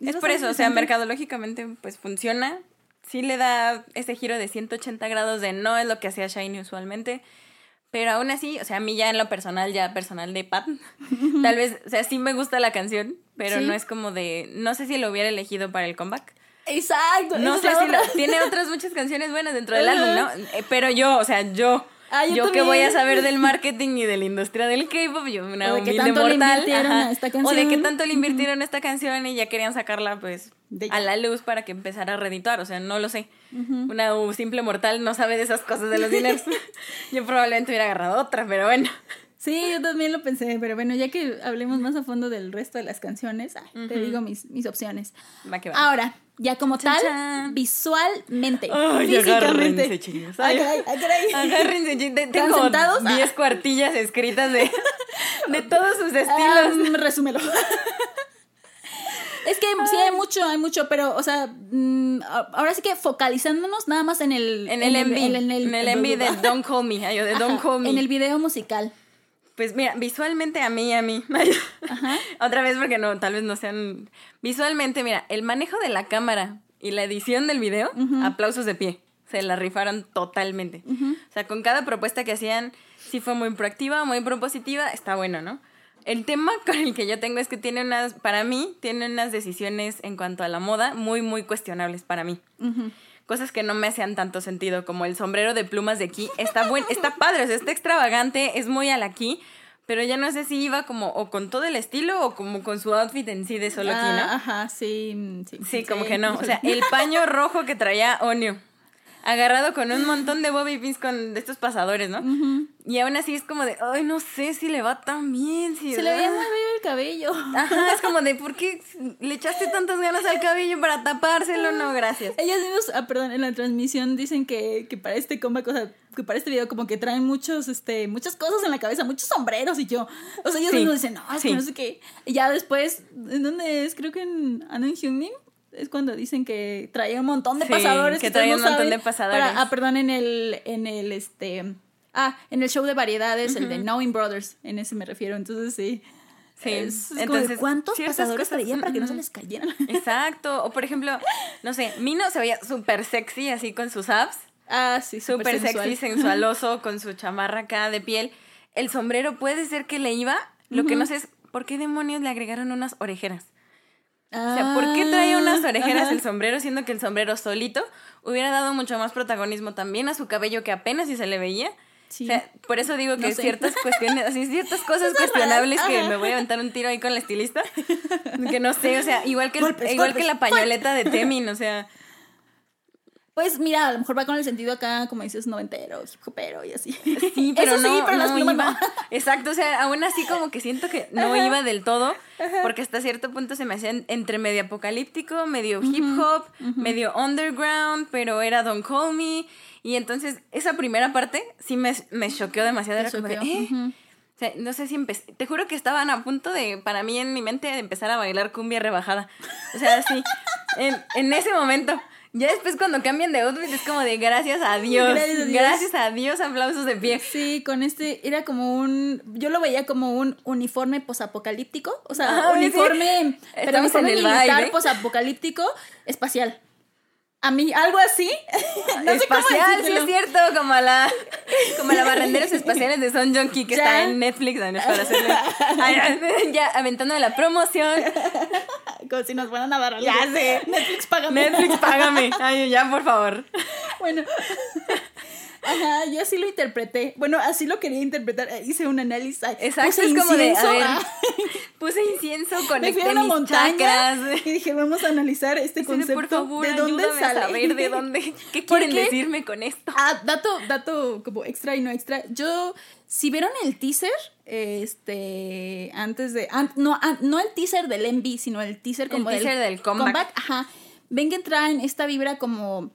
sí, Es por eso, o sea, mercadológicamente pues funciona. sí le da ese giro de 180 grados de no es lo que hacía Shiny usualmente. Pero aún así, o sea, a mí ya en lo personal, ya personal de Pat, tal vez, o sea, sí me gusta la canción, pero Sí. no es como de, no sé si lo hubiera elegido para el comeback. Exacto. No sé si lo, tiene otras muchas canciones buenas dentro del álbum, ¿no? Eh, Pero yo, o sea, yo, Ah, yo yo, que voy a saber del marketing y de la industria del K-pop, yo una O de humilde mortal. invirtieron ajá, a esta O de qué tanto le invirtieron a esta canción y ya querían sacarla pues De a la luz para que empezara a redituar, o sea, no lo sé. Una uh, simple mortal no sabe de esas cosas de los dineros. yo probablemente hubiera agarrado otra, pero bueno. Sí, yo también lo pensé, pero bueno, ya que hablemos más a fondo del resto de las canciones, ay, te digo mis, mis opciones. Va que va. Ahora, ya como Chan, tal, visualmente, Ay, físicamente. agárrense, chicos. Ay. Agárrense, chi- te- ¿Están tengo como sentados? 10 Ah. cuartillas escritas de, de todos sus estilos. Ah, resúmelo. Es que sí hay mucho, hay mucho, pero, o sea, mm, ahora sí que focalizándonos nada más en el... En el en en el, el, MV de Don't Call Me, ay, yo de Don't Ajá, Call Me. En el video musical. Pues mira, visualmente a mí, a mí. Otra vez porque no, tal vez no sean... Visualmente, mira, el manejo de la cámara y la edición del video, aplausos de pie. Se la rifaron totalmente. O sea, con cada propuesta que hacían, sí fue muy proactiva, muy propositiva, está bueno, ¿no? El tema con el que yo tengo es que tiene unas, para mí, tiene unas decisiones en cuanto a la moda muy, muy cuestionables para mí. Cosas que no me hacían tanto sentido, como el sombrero de plumas de aquí. Está buen, está padre, o sea, está extravagante, es muy al aquí, pero ya no sé si iba como o con todo el estilo o como con su outfit en sí de solo aquí, Ah, ¿no? Ajá, sí, mm, sí. Sí, como que no. O sea, el paño rojo que traía Onio. Agarrado con un montón de bobby pins con de estos pasadores, ¿no? Y aún así es como de, ay, no sé si le va tan bien. Si Se le veía muy bello el cabello. Ajá, es como de, ¿por qué le echaste tantas ganas al cabello para tapárselo? No, gracias. Ellas mismos, ah, perdón, en la transmisión dicen que, que para este comeback, o sea, que para este video como que traen muchos, este, muchas cosas en la cabeza, muchos sombreros y yo, o sea, ellos Sí, mismos dicen, no, es que no sé qué. Y ya después, ¿en dónde es? Creo que en Anon Hyungnim es cuando dicen que traía un montón de Sí, pasadores. que traía un montón saben, de pasadores. para- ah, perdón, en el, en el, este, ah, en el show de variedades, el de Knowing Brothers, en ese me refiero, entonces sí. Sí, Es- es como de, entonces, ¿Cuántos ciertas pasadores cosas- traían para que no se les cayeran? Exacto. O por ejemplo, no sé, Mino se veía súper sexy así con sus abs. Ah, sí, Súper sensual. sexy, sensualoso, con su chamarra acá de piel. El sombrero puede ser que le iba. Lo que no sé es por qué demonios le agregaron unas orejeras. O sea, ¿por qué traía unas orejeras Ah, Ajá. el sombrero, siendo que el sombrero solito hubiera dado mucho más protagonismo también a su cabello que apenas si se le veía? Sí. O sea, por eso digo que No sé. ciertas cuestiones, así ciertas cosas cuestionables que me voy a aventar un tiro ahí con la estilista. Que no sé, o sea, igual que, Golpes, igual golpes, que la pañoleta de Temin, o sea, Pues mira, a lo mejor va con el sentido acá, como dices, noventero, hip hopero y así. Sí, pero Eso sí, no, pero las no plumas iba. no. Exacto, o sea, aún así como que siento que no Ajá. iba del todo, porque hasta cierto punto se me hacía en- entre medio apocalíptico, medio hip hop, medio underground, pero era Don't Call Me. Y entonces esa primera parte sí me, me choqueó demasiado. Era como ¿eh? ujú. O sea, no sé si empecé. Te juro que estaban a punto de, para mí en mi mente, de empezar a bailar cumbia rebajada. O sea, así, en, en ese momento. Ya después cuando cambian de outfit es como de gracias a Dios. Gracias a Dios. Gracias a Dios, aplausos de pie. Sí, con este era como un, yo lo veía como un uniforme posapocalíptico, o sea, sí. uniforme, pero Estamos uniforme en el militar posapocalíptico espacial. A mí algo así, no sé cómo Espacial, sí es cierto, como la, como la barrenderos espaciales de Son Junkie que Ya. está en Netflix, no para hacerle, ya aventando la promoción. Como si nos fueran a dar algo. Ya sé. Netflix págame. Netflix, págame. Ay, ya, por favor. Bueno. Ajá, yo así lo interpreté. Bueno, así lo quería interpretar. Hice un análisis. Exacto, puse es como de, a incienso, ver, ah. puse incienso, Me fui conecté a una mis montaña chakras. y dije, vamos a analizar este concepto. por favor, ¿De dónde sale? a saber de dónde, qué ¿Por quieren qué? decirme con esto. Ah, dato, dato como extra y no extra. Yo, si vieron el teaser, este, antes de, an- no, an- no el teaser del MV, sino el teaser El como teaser del comeback. Ajá. Ven que traen esta vibra como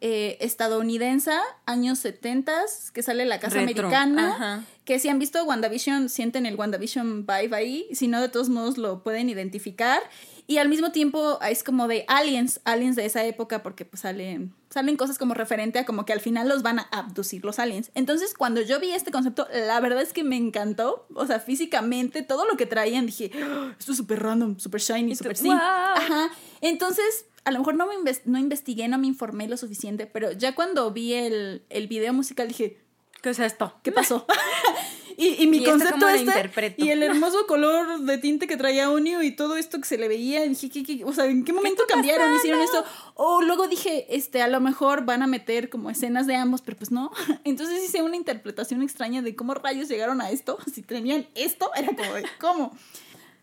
eh, estadounidense, años 70, que sale la casa Retro, americana. ajá. Que si han visto WandaVision, sienten el WandaVision vibe ahí. Si no, de todos modos lo pueden identificar. Y al mismo tiempo es como de aliens, aliens de esa época, porque pues salen, salen cosas como referente a como que al final los van a abducir los aliens. Entonces, cuando yo vi este concepto, la verdad es que me encantó. O sea, físicamente, todo lo que traían, dije, "Ah, esto es súper random, súper shiny, súper sí. "Wow". Ajá. Entonces, a lo mejor no me inves- no investigué, no me informé lo suficiente, pero ya cuando vi el, el video musical dije, ¿Qué es esto? ¿qué pasó? y, y mi ¿Y concepto este, y el hermoso color de tinte que traía Unio y todo esto que se le veía, dije, ¿qué, qué- o sea, ¿en qué momento cambiaron? Hicieron esto. O luego dije, este, a lo mejor van a meter como escenas de ambos, pero pues no. Entonces hice una interpretación extraña de cómo rayos llegaron a esto. Si tenían esto, era como ¿cómo?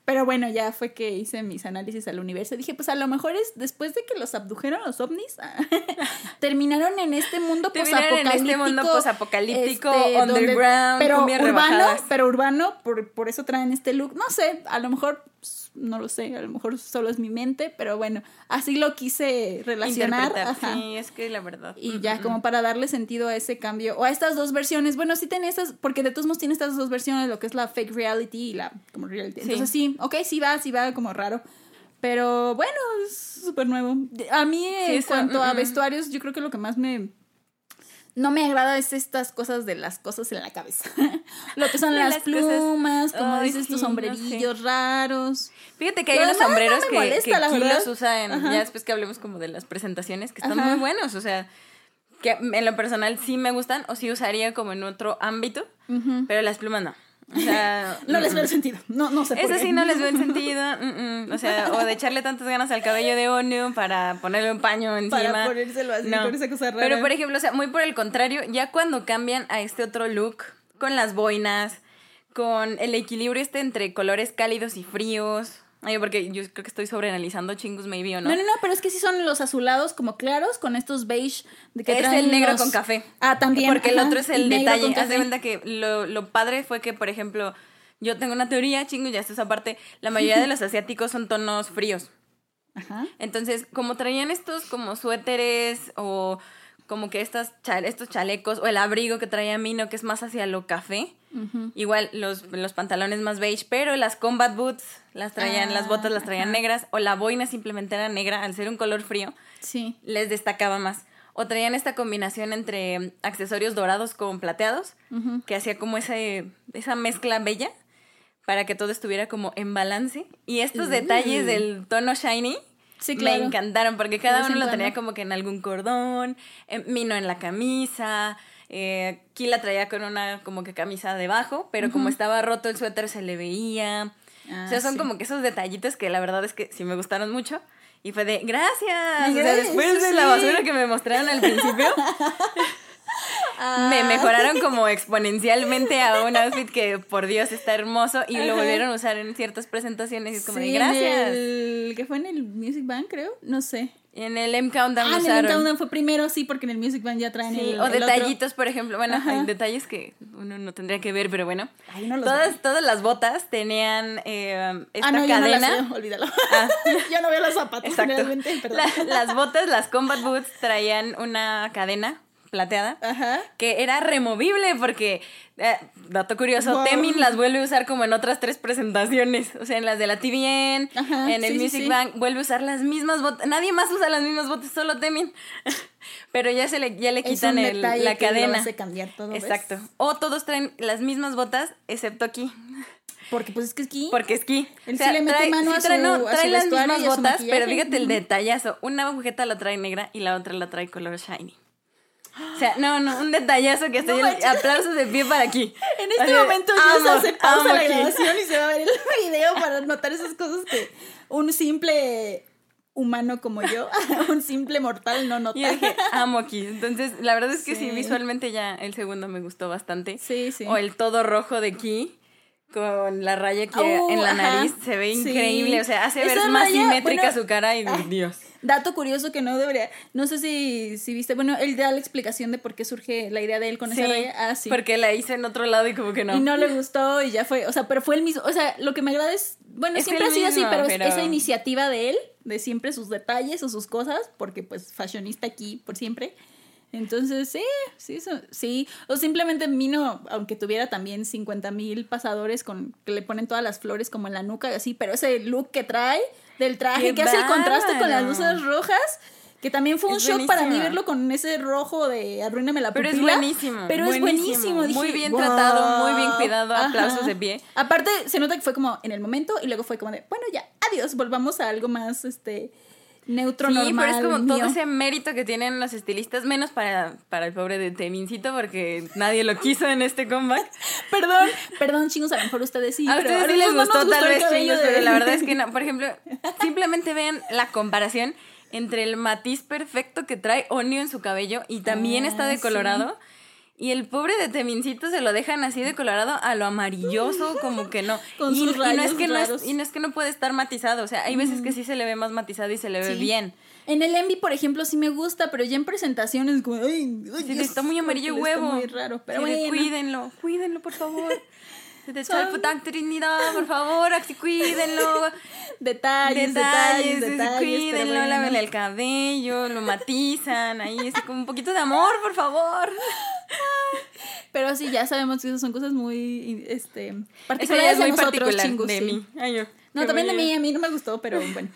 Pero bueno, ya fue que hice mis análisis al universo. Dije, pues a lo mejor es después de que los abdujeron los ovnis, terminaron en este mundo Terminaron en posapocalíptico. este mundo posapocalíptico, donde- underground, pero urbano, rebajadas. pero urbano, por, por eso traen este look. No sé, a lo mejor, no lo sé, a lo mejor solo es mi mente, pero bueno, así lo quise relacionar. Ajá. Sí, es que la verdad. Y mm, ya, como para darle sentido a ese cambio, o a estas dos versiones. Bueno, sí tiene estas, porque de todos modos tiene estas dos versiones, lo que es la fake reality y la como reality. Entonces sí, ok, sí va, sí va como raro. Pero bueno, es súper nuevo. A mí, Sí, en eso, cuanto a vestuarios, yo creo que lo que más me. No me agrada es estas cosas de las cosas en la cabeza. lo que son las, cosas. plumas, como Ay, dices, sí, no sombrerillos raros. Fíjate que hay unos no sombreros que, molesta, que aquí los usa en, ya después que hablemos como de las presentaciones, que están Ajá. muy buenos, o sea, que en lo personal sí me gustan o sí usaría como en otro ámbito, pero las plumas no. O sea, No les veo el sentido. No, no sé por Eso qué. sí no les veo el sentido, mm, mm, o sea, o de echarle tantas ganas al cabello de Onu para ponerle un paño encima. Para ponérselo así, con esa cosa rara. Pero por ejemplo, o sea, muy por el contrario, ya cuando cambian a este otro look, con las boinas, con el equilibrio este entre colores cálidos y fríos. Ay, porque yo creo que estoy sobreanalizando chingus maybe o no. No, no, no, pero es que sí son los azulados como claros con estos beige de que es traen el negro los- con café. Ah, también. Porque el otro es el detalle. Haz de cuenta que lo, lo padre fue que, por ejemplo, yo tengo una teoría, chingus, ya está esa parte. La mayoría de los asiáticos son tonos fríos. Ajá. Entonces, como traían estos como suéteres o como que estas estos chalecos o el abrigo que traía Mino, que es más hacia lo café. Igual los, los pantalones más beige, pero las combat boots las traían, Ah, las botas las traían ajá. negras o la boina simplemente era negra al ser un color frío Sí. les destacaba más. O traían esta combinación entre accesorios dorados con plateados, que hacía como ese, esa mezcla bella para que todo estuviera como en balance. Y estos detalles del tono shiny Sí, me claro. encantaron porque cada uno lo tenía como que en algún cordón, eh, Mino en la camisa. Eh, aquí la traía con una como que camisa debajo, pero como estaba roto el suéter se le veía. Ah, o sea, son sí. como que esos detallitos que la verdad es que sí me gustaron mucho. Y fue de, gracias. O sea, Gracias, después de la basura que me mostraron al principio, Ah. me mejoraron como exponencialmente a un outfit que, por Dios, está hermoso. Y lo volvieron a usar en ciertas presentaciones. Y es como Sí, de, gracias. el- que fue en el Music Band, creo. No sé. En el M Countdown Ah, en el usaron. Countdown fue primero, sí, porque en el Music Band ya traen Sí, el. o el otro. detallitos, por ejemplo. Bueno, Ajá. hay detalles que uno no tendría que ver, pero bueno. Ay, no los todas, todas las botas tenían eh, esta Ah, no, yo no las cadena. veo, olvídalo. Ah. yo no veo los zapatos Exacto. generalmente, perdón. La- las botas, las combat boots, traían una cadena plateada Ajá. que era removible porque, eh, dato curioso, Wow. Temin las vuelve a usar como en otras tres presentaciones. O sea, en las de la TVN, Ajá, en el sí, sí, Music sí. Bank, vuelve a usar las mismas botas. Nadie más usa las mismas botas, solo Temin. Pero ya, se le, ya le quitan el- la que lo cadena. hace cambiar todo, ¿ves? Exacto. O todos traen las mismas botas, excepto aquí. Porque pues es que aquí. Porque esquí. Él sí le mete mano a trae, su- no, a trae las mismas botas, pero fíjate el detallazo. Una agujeta la trae negra y la otra la trae color shiny. O sea, no, no, un detallazo que estoy No aplausos de pie para aquí. En este momento ya amo, se hace pausa la aquí. grabación y se va a ver el video para notar esas cosas que un simple humano como yo, un simple mortal no nota. Y dije, amo aquí. Entonces, la verdad es que sí. Sí. visualmente ya el segundo me gustó bastante. Sí, sí. O el todo rojo de aquí. Con la raya aquí Uh, en la ajá. nariz, se ve Sí. increíble, o sea, hace ver más raya, simétrica bueno, su cara y ah, Dios. Dato curioso que no debería. No sé si, si viste. Bueno, él da la explicación de por qué surge la idea de él con Sí, esa raya. Ah, sí. porque la hice en otro lado y como que no. Y no le gustó y ya fue. O sea, pero fue el mismo. O sea, lo que me agrada es. Bueno, Es siempre ha sido así, pero, es pero- esa iniciativa de él, de siempre sus detalles o sus cosas, porque pues fashionista aquí por siempre. Entonces, sí, sí, sí. O simplemente Mino, aunque tuviera también 50 mil pasadores con que le ponen todas las flores como en la nuca y así, pero ese look que trae del traje, ¡Qué que hace el contraste con las luces rojas, que también fue un Es shock para mí verlo con ese rojo de arruíname la Pero es pupila. buenísimo. Pero es buenísimo. Dije, muy bien "Wow". tratado, muy bien cuidado. Ajá. Aplausos de pie. Aparte, se nota que fue como en el momento y luego fue como de, bueno, ya, adiós, volvamos a algo más, este, neutro Sí, normal. pero es como todo ese mérito que tienen los estilistas, menos para, para el pobre de Temincito, porque nadie lo quiso en este comeback. Perdón, perdón, chingos, a lo mejor ustedes sí. a pero ustedes sí les no gustó, tal vez, chingos, de- pero la verdad es que no. Por ejemplo, simplemente vean la comparación entre el matiz perfecto que trae Onio en su cabello y también Ah, está sí. Y el pobre de Temincito se lo dejan así decolorado a lo amarilloso, como que no. Con y, sus y no es que no es, y no es que no puede estar matizado. O sea, hay veces que sí se le ve más matizado y se le ve Sí. bien. En el Envy, por ejemplo, sí me gusta, pero ya en presentaciones como, ay, ay, Sí, Dios, está muy amarillo huevo. Está muy raro, pero Sí, de bueno. Cuídenlo, cuídenlo, por favor. De Son- Chalpután Trinidad, por favor, así cuídenlo. Detalles, detalles, Detalles, cuídenlo, bueno. lávenle el cabello, lo matizan, ahí así como un poquito de amor, por favor. Pero sí, ya sabemos que esas son cosas muy, este, particulares es de muy nosotros, particular de sí. mí. Ay, yo, No, también de mí, a mí no me gustó, pero bueno.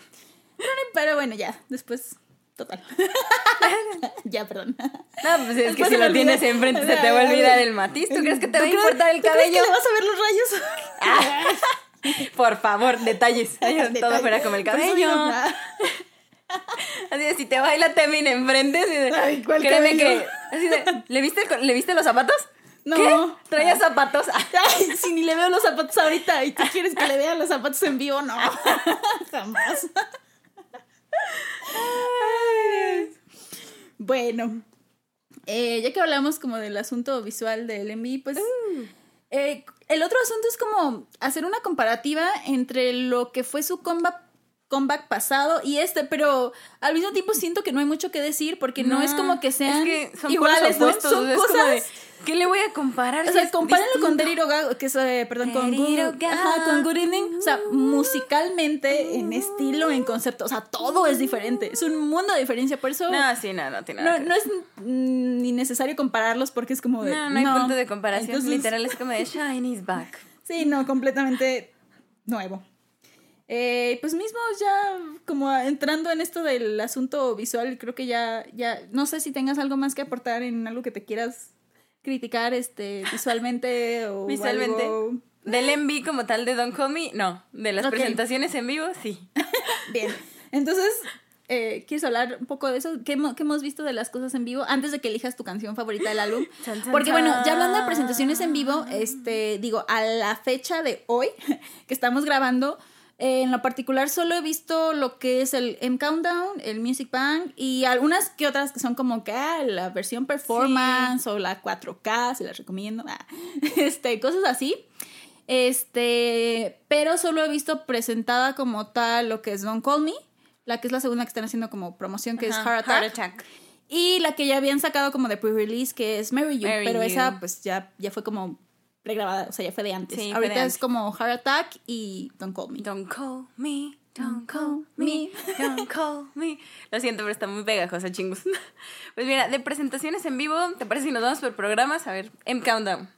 Pero bueno, ya, después, total. ya, perdón. No, pues es que si lo tienes enfrente se te va a olvidar el matiz. ¿Tú crees que te va a ¿Tú crees- importar el ¿tú crees cabello? que le vas a ver los rayos? Por favor, detalles. Todo fuera como el cabello. ah, Así de, si te baila Temin enfrente, así de, Ay, ¿cuál créeme cabello? que, así de, ¿le viste, el ¿le viste los zapatos? No. ¿Qué? Traía zapatos. Ay, si ni le veo los zapatos ahorita y tú quieres que le vea los zapatos en vivo, no. Jamás. Bueno, eh, ya que hablamos como del asunto visual del MV, pues eh, el otro asunto es como hacer una comparativa entre lo que fue su comeback, comeback pasado y este, pero al mismo tiempo siento que no hay mucho que decir porque no, es como que sean es que son iguales, ¿no? Son es cosas... ¿Qué le voy a comparar? O sea, compárenlo con? Derry Gaga, que es, eh, perdón, con Good, Gaga. ajá, con Good Evening. O sea, musicalmente, en estilo, en concepto, o sea, todo es diferente. Es un mundo de diferencia, por eso No, sí, no, no tiene nada no, que no es ni necesario compararlos porque es como de... No, no hay punto de comparación. Entonces, Literal es como de Shiny's back. Sí, no, completamente nuevo. Eh, pues mismo ya como entrando en esto del asunto visual, creo que ya, ya, no sé si tengas algo más que aportar en algo que te quieras criticar este visualmente o Visualmente. algo. Del MV como tal de Don't Call Me, no. De las presentaciones en vivo, sí. Bien. Entonces, eh, ¿quieres hablar un poco de eso? ¿Qué, hemo- qué hemos visto de las cosas en vivo antes de que elijas tu canción favorita del álbum? Chan, chan, Porque bueno, ya hablando de presentaciones en vivo, este, digo, a la fecha de hoy que estamos grabando, eh, en lo particular solo he visto lo que es el M Countdown, el Music Bank y algunas que otras que son como que ah, la versión performance o la 4K, se las recomiendo, ah, este, cosas así. Este, pero solo he visto presentada como tal lo que es Don't Call Me, la que es la segunda que están haciendo como promoción, que es Ajá, Heart Attack. Y la que ya habían sacado como de pre-release, que es Marry You, pero You. esa pues ya, ya fue como pregrabada, o sea, ya fue de antes. Sí, Ahorita de es antes. como Heart Attack y Don't Call Me. Don't call me, don't call me, don't call me. Lo siento, pero está muy pegajosa, chingos. Pues mira, de presentaciones en vivo, ¿te parece si nos vamos por programas? A ver, M Countdown.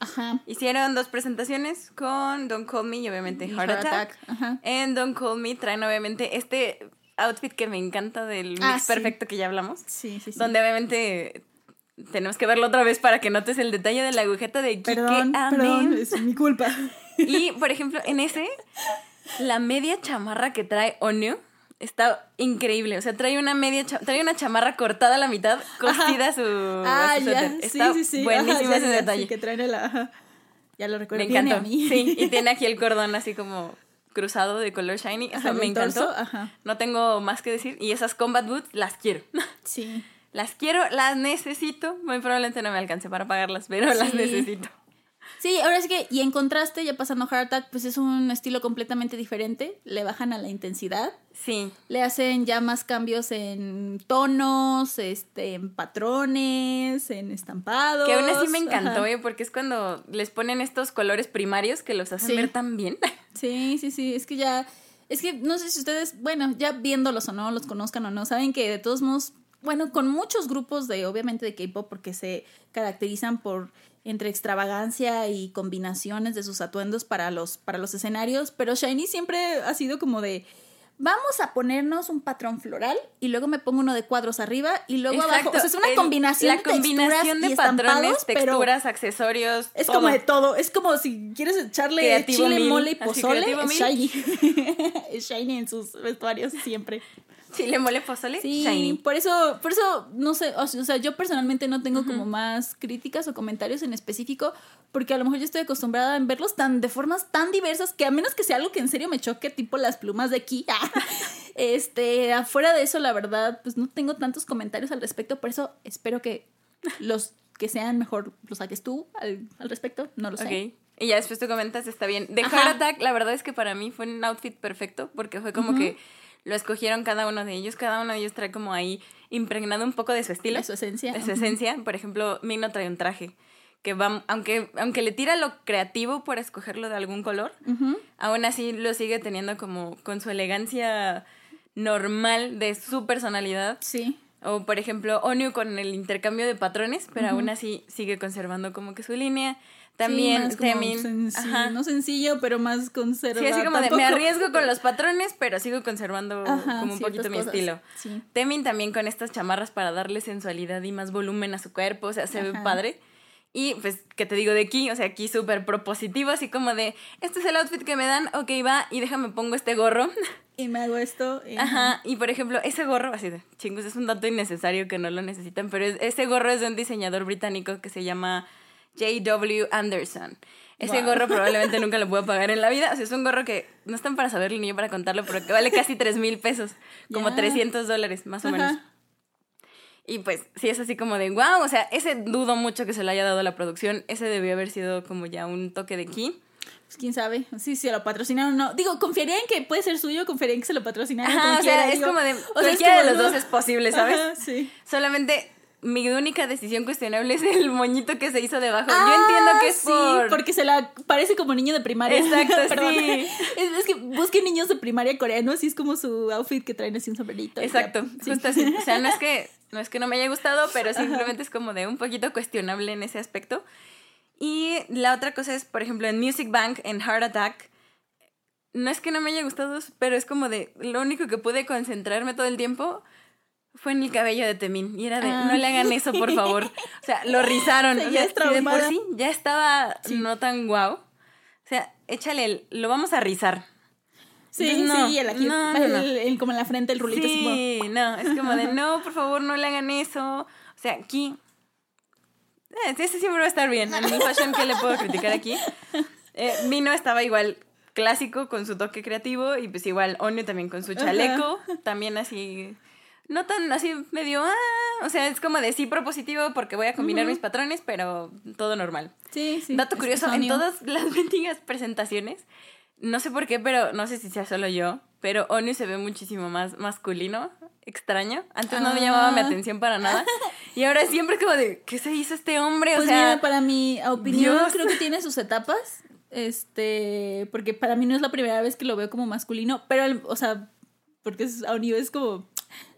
Ajá. Hicieron dos presentaciones con Don't Call Me y obviamente Heart Heart Attack. Attack, ajá. En Don't Call Me traen obviamente este outfit que me encanta del mix Ah, sí. perfecto que ya hablamos. Sí, sí, sí. Donde obviamente tenemos que verlo otra vez para que notes el detalle de la agujeta de Kike Perdón, perdón, es mi culpa. Y, por ejemplo, en ese, la media chamarra que trae Onyo está increíble. O sea, trae una media trae una chamarra cortada a la mitad, cosida a su, a Ah, su ya, sí, Está sí, sí. buenísimo Ajá, ya, ese detalle. que traen ajá. Ya lo recuerdo. me encantó. a mí. Sí, y tiene aquí el cordón así como cruzado de color shiny. O sea, Ajá, me encantó. torso. No tengo más que decir. Y esas combat boots las quiero. Sí. Las quiero, las necesito. Muy probablemente no me alcance para pagarlas, pero las necesito. Sí, ahora sí que, y en contraste, ya pasando a Heart Attack, pues es un estilo completamente diferente. Le bajan a la intensidad. Sí. Le hacen ya más cambios en tonos, este, en patrones, en estampados. Que aún así me encantó, Ajá. ¿eh? porque es cuando les ponen estos colores primarios que los hacen Sí. ver tan bien. Sí, sí, sí. Es que ya. Es que no sé si ustedes, bueno, ya viéndolos o no, los conozcan o no, saben que de todos modos, bueno, con muchos grupos de, obviamente, de K-pop, porque se caracterizan por entre extravagancia y combinaciones de sus atuendos para los, para los escenarios, pero Shiny siempre ha sido como de. Vamos a ponernos un patrón floral y luego me pongo uno de cuadros arriba y luego abajo. O sea, es una el- combinación La de combinación texturas de y patrones, texturas, accesorios. es todo. como de todo. Es como si quieres echarle Creativo chile, mil, mole y pozole. Es shiny. es shiny en sus vestuarios siempre. Chile, mole, pozole, Sí, shiny. por eso, por eso, no sé, o sea, yo personalmente no tengo como más críticas o comentarios en específico, porque a lo mejor yo estoy acostumbrada a verlos tan de formas tan diversas que a menos que sea algo que en serio me choque, tipo las plumas de aquí, este, afuera de eso, la verdad, pues no tengo tantos comentarios al respecto, por eso espero que los que sean mejor los saques tú al, al respecto, no lo sé. Ok. Y ya después tú comentas, está bien. De. Heart Attack, la verdad es que para mí fue un outfit perfecto porque fue como que lo escogieron cada uno de ellos. Cada uno de ellos trae como ahí impregnado un poco de su estilo. De su esencia. De su esencia. Por ejemplo, Mino trae un traje que va, aunque, aunque le tira lo creativo por escogerlo de algún color, aún así lo sigue teniendo como con su elegancia normal de su personalidad. Sí. O por ejemplo, Onyu con el intercambio de patrones, pero aún así sigue conservando como que su línea. También Sí, como ajá. No sencillo, pero más conservador. Sí, así como de me arriesgo con los patrones, pero sigo conservando como un poquito mi estilo. Sí. Temin también con estas chamarras para darle sensualidad y más volumen a su cuerpo, o sea, se ve padre. Y pues, ¿qué te digo de aquí? O sea, aquí súper propositivo, así como de, este es el outfit que me dan, ok, va, y déjame pongo este gorro. Y me hago esto. y- Ajá, y por ejemplo, ese gorro, así de chingos, es un dato innecesario que no lo necesitan, pero es- ese gorro es de un diseñador británico que se llama J.W. Anderson. Ese Wow. gorro probablemente nunca lo puedo pagar en la vida. O sea, es un gorro que no están para saberlo ni yo para contarlo, pero que vale casi 3 mil pesos, como Ya. 300 dólares, más o menos. Y pues sí es así como de, wow, o sea, ese dudo mucho que se le haya dado a la producción. Ese debió haber sido como ya un toque de aquí. Pues quién sabe. Sí, si lo patrocinaron o no. Digo, confiaría en que puede ser suyo, confiaría en que se lo patrocinaron. Ajá, como o sea, es como de, O sea, cualquiera de los dos es posible, ¿sabes? Ajá, sí. Solamente mi única decisión cuestionable es el moñito que se hizo debajo. Yo Ah, entiendo que es sí, por... porque se la parece como niño de primaria. Exacto, sí. Es, es que busquen niños de primaria coreanos y es como su outfit que traen así un sombrerito. Exacto, sí. justo así. O sea, no es que no es que no me haya gustado, pero simplemente es como de un poquito cuestionable en ese aspecto. Y la otra cosa es, por ejemplo, en Music Bank, en Heart Attack, no es que no me haya gustado, pero es como de lo único que pude concentrarme todo el tiempo fue en el cabello de Temin. Y era de, Ah. no le hagan eso, por favor. O sea, lo rizaron. O sea, si de por sí ya estaba no tan guau. O sea, échale el, lo vamos a rizar. Sí, Entonces, no, sí, el aquí, no, el- no. el- como en la frente, el rulito así como... Sí, no, es como de no, por favor, no le hagan eso. O sea, aquí. Eh, ese siempre va a estar bien. En mi fashion, ¿qué le puedo criticar aquí? Eh, Mino estaba igual clásico con su toque creativo y pues igual Onyo también con su chaleco, también así, no tan así medio, ah, o sea, es como de sí propositivo porque voy a combinar mis patrones, pero todo normal. Sí, sí. Dato curioso, en todas las bendigas presentaciones, no sé por qué, pero no sé si sea solo yo, pero Onu se ve muchísimo más masculino, extraño. Antes no me Ah. llamaba mi atención para nada. Y ahora siempre es como de, ¿qué se hizo este hombre? Pues o sea, mira, para mi opinión, Dios. creo que tiene sus etapas. Este, porque para mí no es la primera vez que lo veo como masculino, pero, o sea, porque es, a un nivel es como,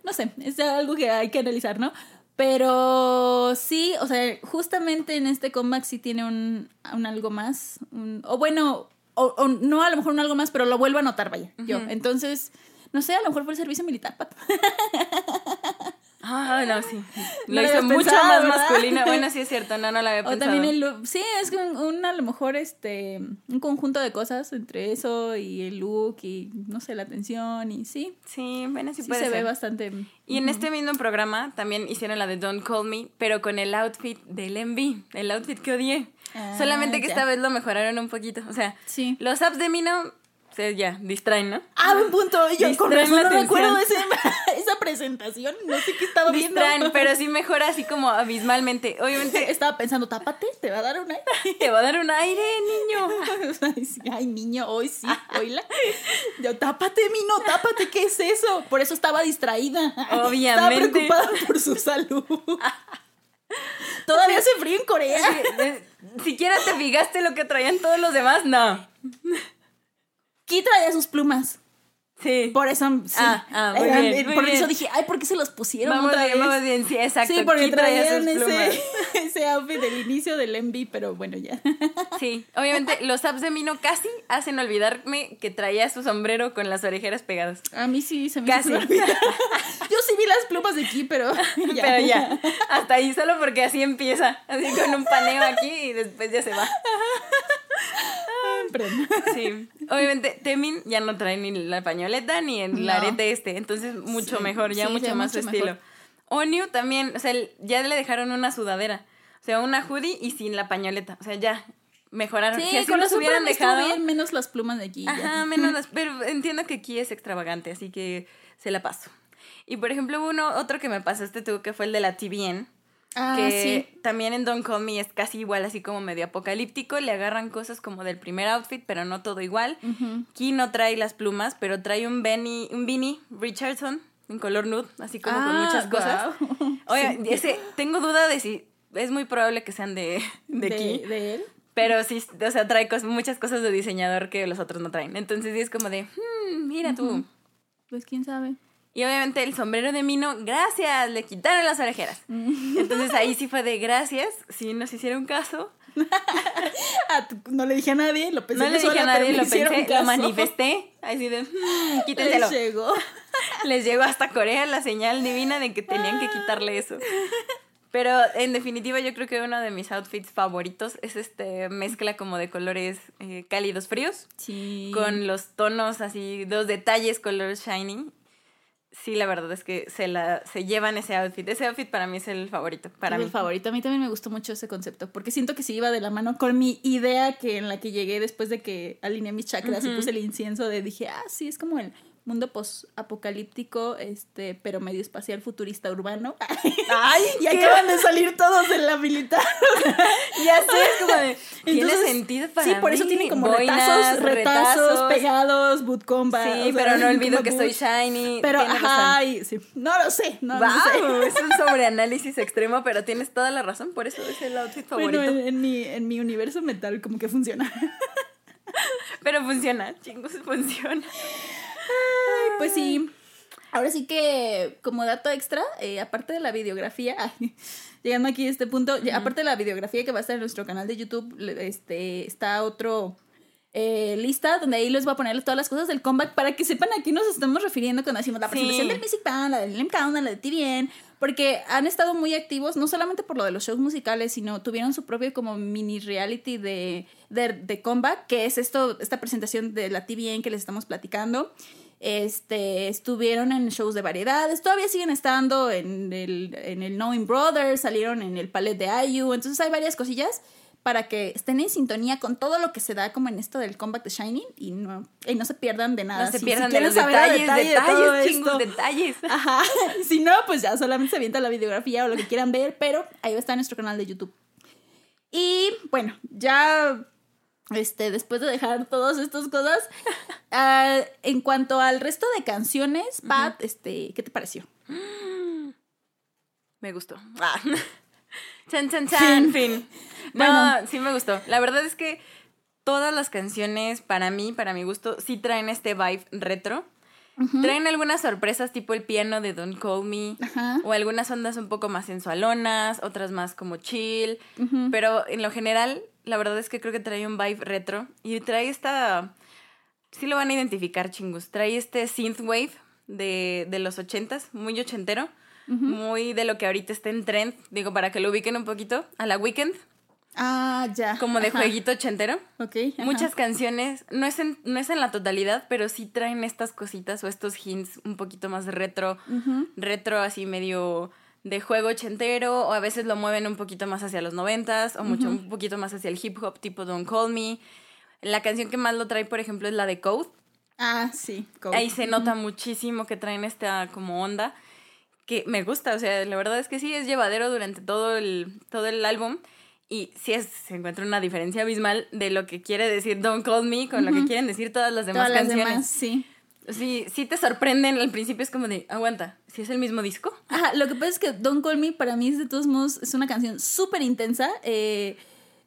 no sé, es algo que hay que analizar, ¿no? Pero sí, o sea, justamente en este comeback sí tiene un, un algo más, un- o bueno, o, o no a lo mejor un algo más, pero lo vuelvo a notar, vaya, yo. Entonces, no sé, a lo mejor fue el servicio militar, Pat. Ah, no, sí. Lo hizo mucho pensado, más ¿verdad? masculino. Bueno, sí es cierto, no, no lo había O pensado. también el look. Sí, es que un, un, a lo mejor este un conjunto de cosas entre eso y el look y no sé, la atención y sí. Sí, bueno, sí, Sí, puede se ve bastante. Y en este mismo programa también hicieron la de Don't Call Me, pero con el outfit del Envy, el outfit que odié. Ah, Solamente que ya. esta vez lo mejoraron un poquito. O sea, Sí. los apps de Mino se ya distraen, ¿no? Ah, buen punto. Yo con razón no recuerdo ese- presentación. No sé qué estaba viendo. Distraen, pero sí mejora así como abismalmente. Obviamente Estaba pensando, tápate, te va a dar un aire. te va a dar un aire, niño. Ay, niño, hoy sí, oíla. Yo, tápate, Mino, tápate, ¿qué es eso? Por eso estaba distraída. Obviamente. Estaba preocupada por su salud. Todavía hace frío en Corea. Siquiera te fijaste lo que traían todos los demás, no. Ki traía sus plumas. Sí. Por eso, sí. Ah, ah, muy Eran- bien, muy por bien. eso dije, ay, ¿por qué se los pusieron Vamos otra bien, vez? vamos bien, sí, exacto. Sí, porque Aquí traía traían ese, ese outfit del inicio del Envy, pero bueno, ya. Sí, obviamente los apps de Mino casi hacen olvidarme que traía su sombrero con las orejeras pegadas. A mí sí se me Casi. hizo. Yo sí vi las plumas de Ki, pero ya. Pero ya, hasta ahí solo porque así empieza, así con un paneo aquí y después ya se va. Perdón. Sí. Obviamente, Temin ya no trae ni la pañoleta ni el No. arete este. Entonces, mucho Sí, mejor, ya sí, mucho ya más su estilo. Onyu también, o sea, ya le dejaron una sudadera. O sea, una hoodie y sin la pañoleta. O sea, ya mejoraron. Sí, si así con los hubieran dejado. bien, menos las plumas de aquí. ya. Ajá, menos las- Pero entiendo que aquí es extravagante, así que se la paso. Y por ejemplo, uno, otro que me pasaste tú, que fue el de la TVN. Ah, que sí. también en Don't Call Me es casi igual, así como medio apocalíptico. Le agarran cosas como del primer outfit, pero no todo igual. Ujú. Aquí no trae las plumas, pero trae un Benny, un Beanie Richardson en color nude, así como con Ah, muchas cosas. Oye, ese, tengo duda de si es muy probable que sean de, de, aquí, de él. pero sí, o sea, trae cos- muchas cosas de diseñador que los otros no traen. Entonces sí es como de, "Hmm, mira tú. Pues quién sabe. Y obviamente el sombrero de Mino, gracias, le quitaron las orejeras. Entonces ahí sí fue de gracias, sí nos hicieron caso. No le dije a nadie, lo pensé No le dije sola, a nadie, lo pensé, lo caso. manifesté. Así de, "Hmm, quítenselo. Les llegó. Les llegó hasta Corea la señal divina de que tenían que quitarle eso. Pero en definitiva yo creo que uno de mis outfits favoritos es este mezcla como de colores eh, cálidos fríos Sí. con los tonos así, dos detalles color shiny. Sí, la verdad es que se la se llevan ese outfit. Ese outfit para mí es el favorito, para es mí. el favorito. A mí también me gustó mucho ese concepto, porque siento que sí iba de la mano con mi idea que en la que llegué después de que alineé mis chakras y puse el incienso de dije, ah, sí, es como el mundo post-apocalíptico, este, pero medio espacial futurista urbano. Ay, y acaban de salir todos en la militar. Ya sé, es como de, tiene Entonces, sentido para Sí, por eso mí. tienen como Boinas, retazos, retazos, pegados, boot combat. Sí, sea, pero no olvido que soy boots. shiny. Pero, ajá, y- sí. no lo sé, no, no sé. Wow, es un sobreanálisis extremo, pero tienes toda la razón, por eso es el outfit favorito. Bueno, en, en mi, en mi universo mental como que funciona. Pero funciona, chingos, funciona. Pues sí. Ahora sí que, como dato extra, eh, aparte de la videografía, ay, llegando aquí a este punto, aparte de la videografía que va a estar en nuestro canal de YouTube, este, está otro eh, lista donde ahí les voy a poner todas las cosas del comeback para que sepan a qué nos estamos refiriendo cuando decimos la Sí. presentación del Music Band, la del Lim Countdown, la de TVN, porque han estado muy activos, no solamente por lo de los shows musicales, sino tuvieron su propio como mini reality de, de, de comeback, que es esto, esta presentación de la TVN que les estamos platicando. Este, estuvieron en shows de variedades, todavía siguen estando en el, en el Knowing Brothers, salieron en el Palette de IU, entonces hay varias cosillas para que estén en sintonía con todo lo que se da como en esto del comeback de Shining y no, y no se pierdan de nada. No se Si- si pierdan de los detalles, detalles, chingos, detalles. Ajá. Si no, pues ya solamente se avienta la videografía o lo que quieran ver, pero ahí va a estar nuestro canal de YouTube. Y bueno, ya este, después de dejar todas estas cosas, ah, en cuanto al resto de canciones, Pat, este, ¿qué te pareció? Me gustó. Ah. Chan, chan, chan, fin. No, Bueno. sí me gustó. La verdad es que todas las canciones, para mí, para mi gusto, sí traen este vibe retro. Traen algunas sorpresas, tipo el piano de Don't Call Me, o algunas ondas un poco más sensualonas, otras más como chill, pero en lo general, la verdad es que creo que trae un vibe retro y trae esta, sí lo van a identificar chingos, trae este synthwave de, de los ochentas, muy ochentero, muy de lo que ahorita está en trend, digo, para que lo ubiquen un poquito, a la Weekend, Ah, ya. como de Ajá. jueguito ochentero. Ok. ajá. Muchas canciones, no es, en, no es en la totalidad, pero sí traen estas cositas o estos hints un poquito más retro, retro así medio de juego ochentero, o a veces lo mueven un poquito más hacia los noventas, o mucho, un poquito más hacia el hip hop tipo Don't Call Me. La canción que más lo trae, por ejemplo, es la de Code. Ah, sí. Go. Ahí se nota muchísimo que traen esta como onda que me gusta, o sea, la verdad es que sí es llevadero durante todo el, todo el álbum y sí es, se encuentra una diferencia abismal de lo que quiere decir Don't Call Me con lo que quieren decir todas las demás Todas las canciones. demás, sí. Sí, sí te sorprenden al principio, es como de, aguanta, si es el mismo disco. Ajá, lo que pasa es que Don't Call Me para mí es de todos modos es una canción súper intensa. eh,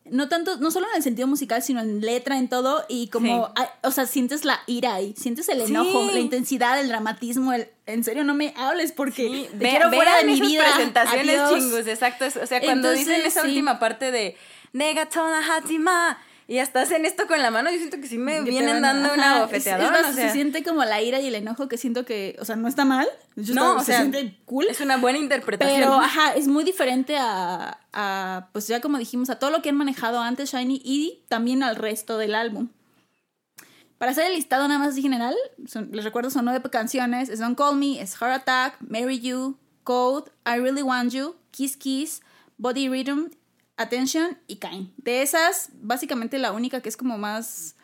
no tanto, no solo en el sentido musical, sino en letra, en todo. Y como, Sí. o sea, sientes la ira ahí, sientes el Sí. enojo, la intensidad, el dramatismo. El, en serio, no me hables porque Sí, te ve- quiero fuera de mi vida. presentaciones Adiós. exacto. O sea, cuando Entonces, dicen esa última parte de Negatona Hatima y hasta hacen esto con la mano, yo siento que sí me vienen dando una ajá, es- bofeteadora. es más, o sea, se siente como la ira y el enojo que siento que, o sea, no está mal. no, está- o sea, se siente cool. es una buena interpretación. Pero, ajá, es muy diferente a, a, pues ya como dijimos, a todo lo que han manejado antes Shiny y también al resto del álbum. Para hacer el listado nada más así general, son- les recuerdo, son nueve canciones. Es Don't Call Me, es Heart Attack, Marry You, Code, I Really Want You, Kiss Kiss, Body Rhythm, Attention y Kind. De esas, básicamente la única que es como más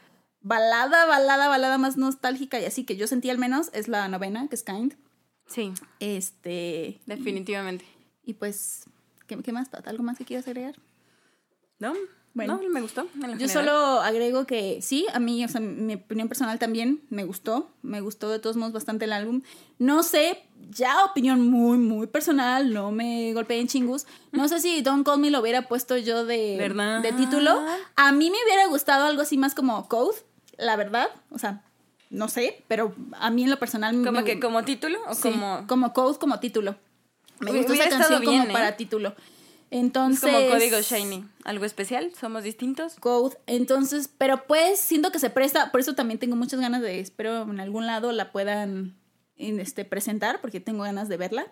balada, balada, balada más nostálgica y así que yo sentí al menos es la novena, que es Kind. Sí, Este. definitivamente. Y pues, ¿qué, qué más, Pat? ¿Algo más que quieras agregar? ¿No? Bueno. no, me gustó. en Yo general. solo agrego que sí, a mí, o sea, mi opinión personal también me gustó. Me gustó de todos modos bastante el álbum. No sé, ya opinión muy, muy personal, no me golpeé en chingus. No sé si Don't Call Me lo hubiera puesto yo de, ¿Verdad? de título. A mí me hubiera gustado algo así más como Code, la verdad. O sea, no sé, pero a mí en lo personal ¿Como me- que como título o Sí, como...? como Code como título. Me gustó esa canción bien, como ¿eh? para título. Es Entonces. como código Shiny. ¿Algo especial? ¿Somos distintos? Code. Entonces, pero pues siento que se presta, por eso también tengo muchas ganas de, espero en algún lado la puedan este, presentar, porque tengo ganas de verla.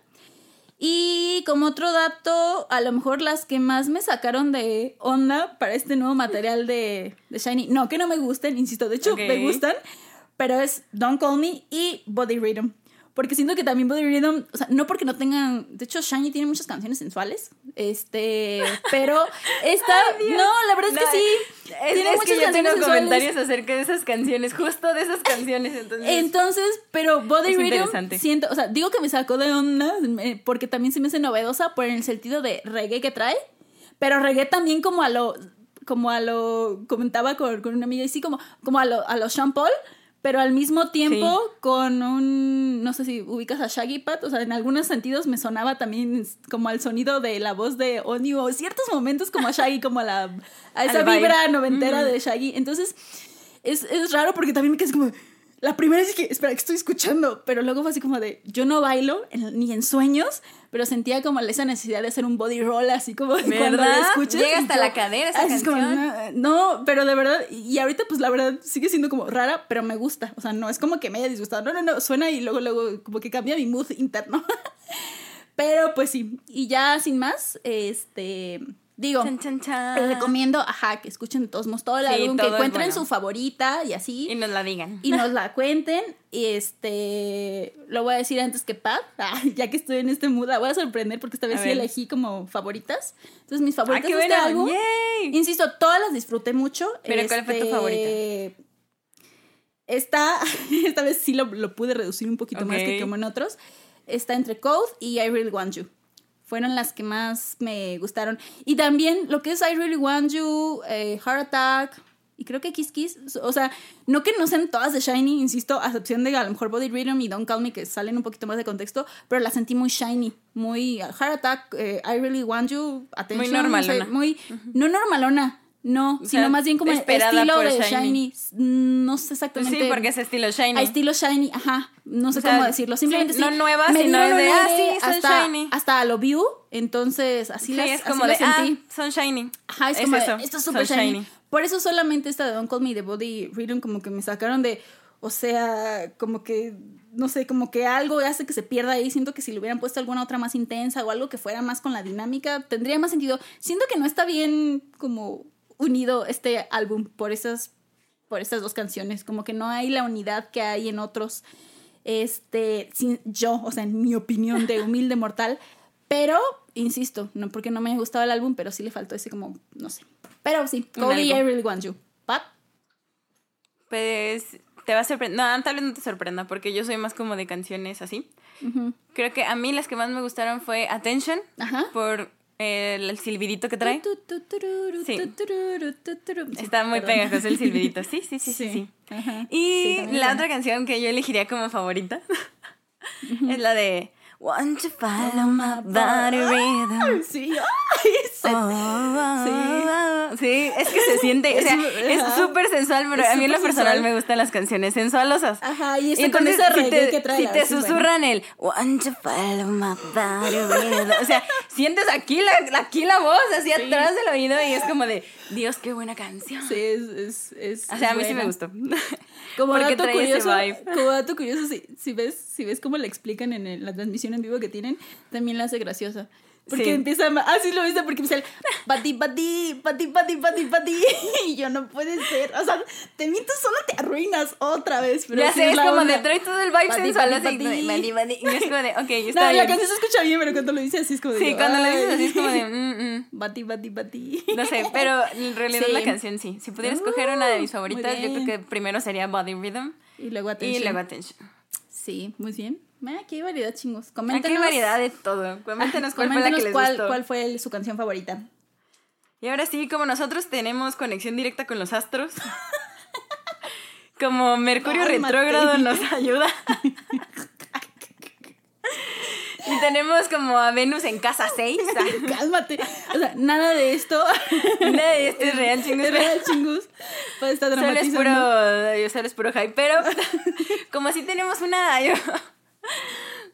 Y como otro dato, a lo mejor las que más me sacaron de onda para este nuevo material de, de Shiny, no que no me gusten, insisto, de hecho me gustan, pero es Don't Call Me y Body Rhythm. Porque siento que también Body Rhythm, o sea, no porque no tengan, de hecho Shiny tiene muchas canciones sensuales, este, pero esta, no, la verdad es que No, sí, Es, tiene es muchas que yo tengo sensuales. comentarios acerca de esas canciones, justo de esas canciones, entonces... Entonces, pero Body Rhythm siento, o sea, digo que me sacó de onda porque también se me hace novedosa por el sentido de reggae que trae, pero reggae también como a lo como a lo comentaba con, con una amiga y sí como como a lo a lo Sean Paul, pero al mismo tiempo con un no sé si ubicas a Shaggy Pat, o sea, en algunos sentidos me sonaba también como al sonido de la voz de Oni o ciertos momentos como a Shaggy, como a la a esa vibra noventera de Shaggy. Entonces, es, es raro porque también me quedé como. La primera vez que, espera, que estoy escuchando, pero luego fue así como de, yo no bailo en- ni en sueños, pero sentía como esa necesidad de hacer un body roll, así como de cuando la ¿Verdad? escuches. Llega hasta yo- la cadera esa así es como, canción. no, pero de verdad, y ahorita pues la verdad sigue siendo como rara, pero me gusta, o sea, no es como que me haya disgustado, no, no, no, suena y luego, luego como que cambia mi mood interno. pero pues sí, y ya sin más, este, digo... Chan, chan, chan. Les recomiendo, ajá, que escuchen de todos modos todo el Sí, álbum, que todo encuentren bueno. su favorita y así. Y nos la digan. Y nos la cuenten. Y este. Lo voy a decir antes que Pat. ah, ya que estoy en este mood, la voy a sorprender porque esta vez A sí ver. elegí como favoritas. Entonces, mis ¡Ah, favoritas qué de este bueno! álbum. ¡Yay! Insisto, todas las disfruté mucho. Pero, ¿cuál fue tu Este, favorita? Esta, esta vez sí lo, lo pude reducir un poquito más que como en otros. Está entre Code y I Really Want You. Fueron las que más me gustaron. Y también lo que es I Really Want You, eh, Heart Attack y creo que Kiss Kiss. O sea, no que no sean todas de Shiny, insisto, a excepción de a lo mejor Body Rhythm y Don't Call Me que salen un poquito más de contexto, pero las sentí muy Shiny, muy Heart Attack, eh, I Really Want You, Attention. normalona. no sé, muy, no normalona. No, O sino sea, más bien como estilo de Shiny. Shiny. No sé exactamente. sí, porque es estilo Shiny. A estilo shiny, ajá. No sé O sea, cómo decirlo. Simplemente sí, sí, no nueva, sino es de, ah, sí, son hasta, shiny. Hasta lo view. Entonces, así sí, las, es así como de, las sentí. ah, son Shiny. Ajá, es, como de, eso, esto es súper shiny. Por eso solamente esta de Don't Call Me de Body Rhythm como que me sacaron de, o sea, como que, no sé, como que algo hace que se pierda ahí. Siento que si le hubieran puesto alguna otra más intensa o algo que fuera más con la dinámica, tendría más sentido. Siento que no está bien como unido este álbum por esas, por estas dos canciones. Como que no hay la unidad que hay en otros. Este, sin, yo, o sea, en mi opinión de humilde mortal. Pero, insisto, no porque no me haya gustado el álbum, pero sí le faltó ese como, no sé. Pero sí, Cody, I really want you. Pat, Pues te va a sorprender. No, tal vez no te sorprenda, porque yo soy más como de canciones así. Creo que a mí las que más me gustaron fue Attention, Ajá. por el, el silbidito que trae. Sí. Está muy pegajoso el silbidito. Sí, sí, sí, sí. sí. Y la otra canción que yo elegiría como favorita es la de Want to follow my body rhythm. Sí, Oh, sí. sí, es que se siente, o sea, Es- súper sensual, pero a mí en lo personal sensual. me gustan las canciones sensualosas. Ajá, y este Y con ese si te, que trae. si te sí, bueno. susurran el Want to follow my body rhythm", o sea, sientes aquí la, aquí la voz, así atrás del oído, y es como de, Dios, qué buena canción. Sí, es, es, es- O sea, a mí sí buena. me gustó. Como Porque dato curioso, como dato curioso, si, si ves, si ves cómo le explican en el- la transmisión en vivo que tienen, también la hace graciosa. Porque Sí. empieza, ma- ah, sí lo viste, porque empieza el bati, bati, bati, bati, bati, bati. Y yo no puede ser. O sea, te mientes, solo te arruinas otra vez. Pero ya sé, es como onda. de trae todo el vibe sensual así. bati, bati, Y es como de, ok, No, está la bien. canción se escucha bien, pero cuando lo dice así es como de. Sí, cuando lo dices así es como de, mm, mm. Bati, bati, bati. No sé, pero en realidad Sí. la canción sí. Si pudiera escoger una de mis Uh, favoritas, yo creo bien. que primero sería Body Rhythm Y luego y atención. luego Attention. Sí, muy bien. Ah, qué variedad, chingos. Aquí Coméntenos. hay variedad de todo. Coméntenos cuál fue la que Coméntenos les cuál, gustó. cuál fue el- su canción favorita. Y ahora sí, como nosotros tenemos conexión directa con los astros, como Mercurio retrógrado nos ayuda. y tenemos como a Venus en casa 6. Cálmate. O sea, nada de esto Nada de esto es real, chingos. es real, chingus. Puede estar Solo es dramatizando. puro, solo es puro hype, pero como si tenemos una,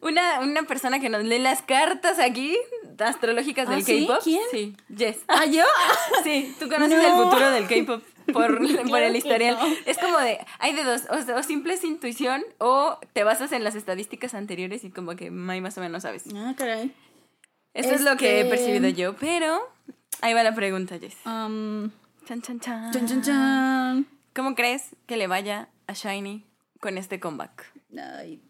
una, una persona que nos lee las cartas aquí, astrológicas ¿Ah, del sí? K-pop. ¿Quién? Sí, Jess. ¿Ah, yo? Sí, tú conoces No. el futuro del K-pop por, por el historial. no. Es como de, hay de dos, o, o simple es intuición o te basas en las estadísticas anteriores y como que más o menos sabes. Ah, caray. Esto es lo que he Este- percibido yo, pero ahí va la pregunta, Jess. Um, Chan, chan, chan. chan, chan, chan. ¿Cómo crees que le vaya a Shiny con este comeback? Ay.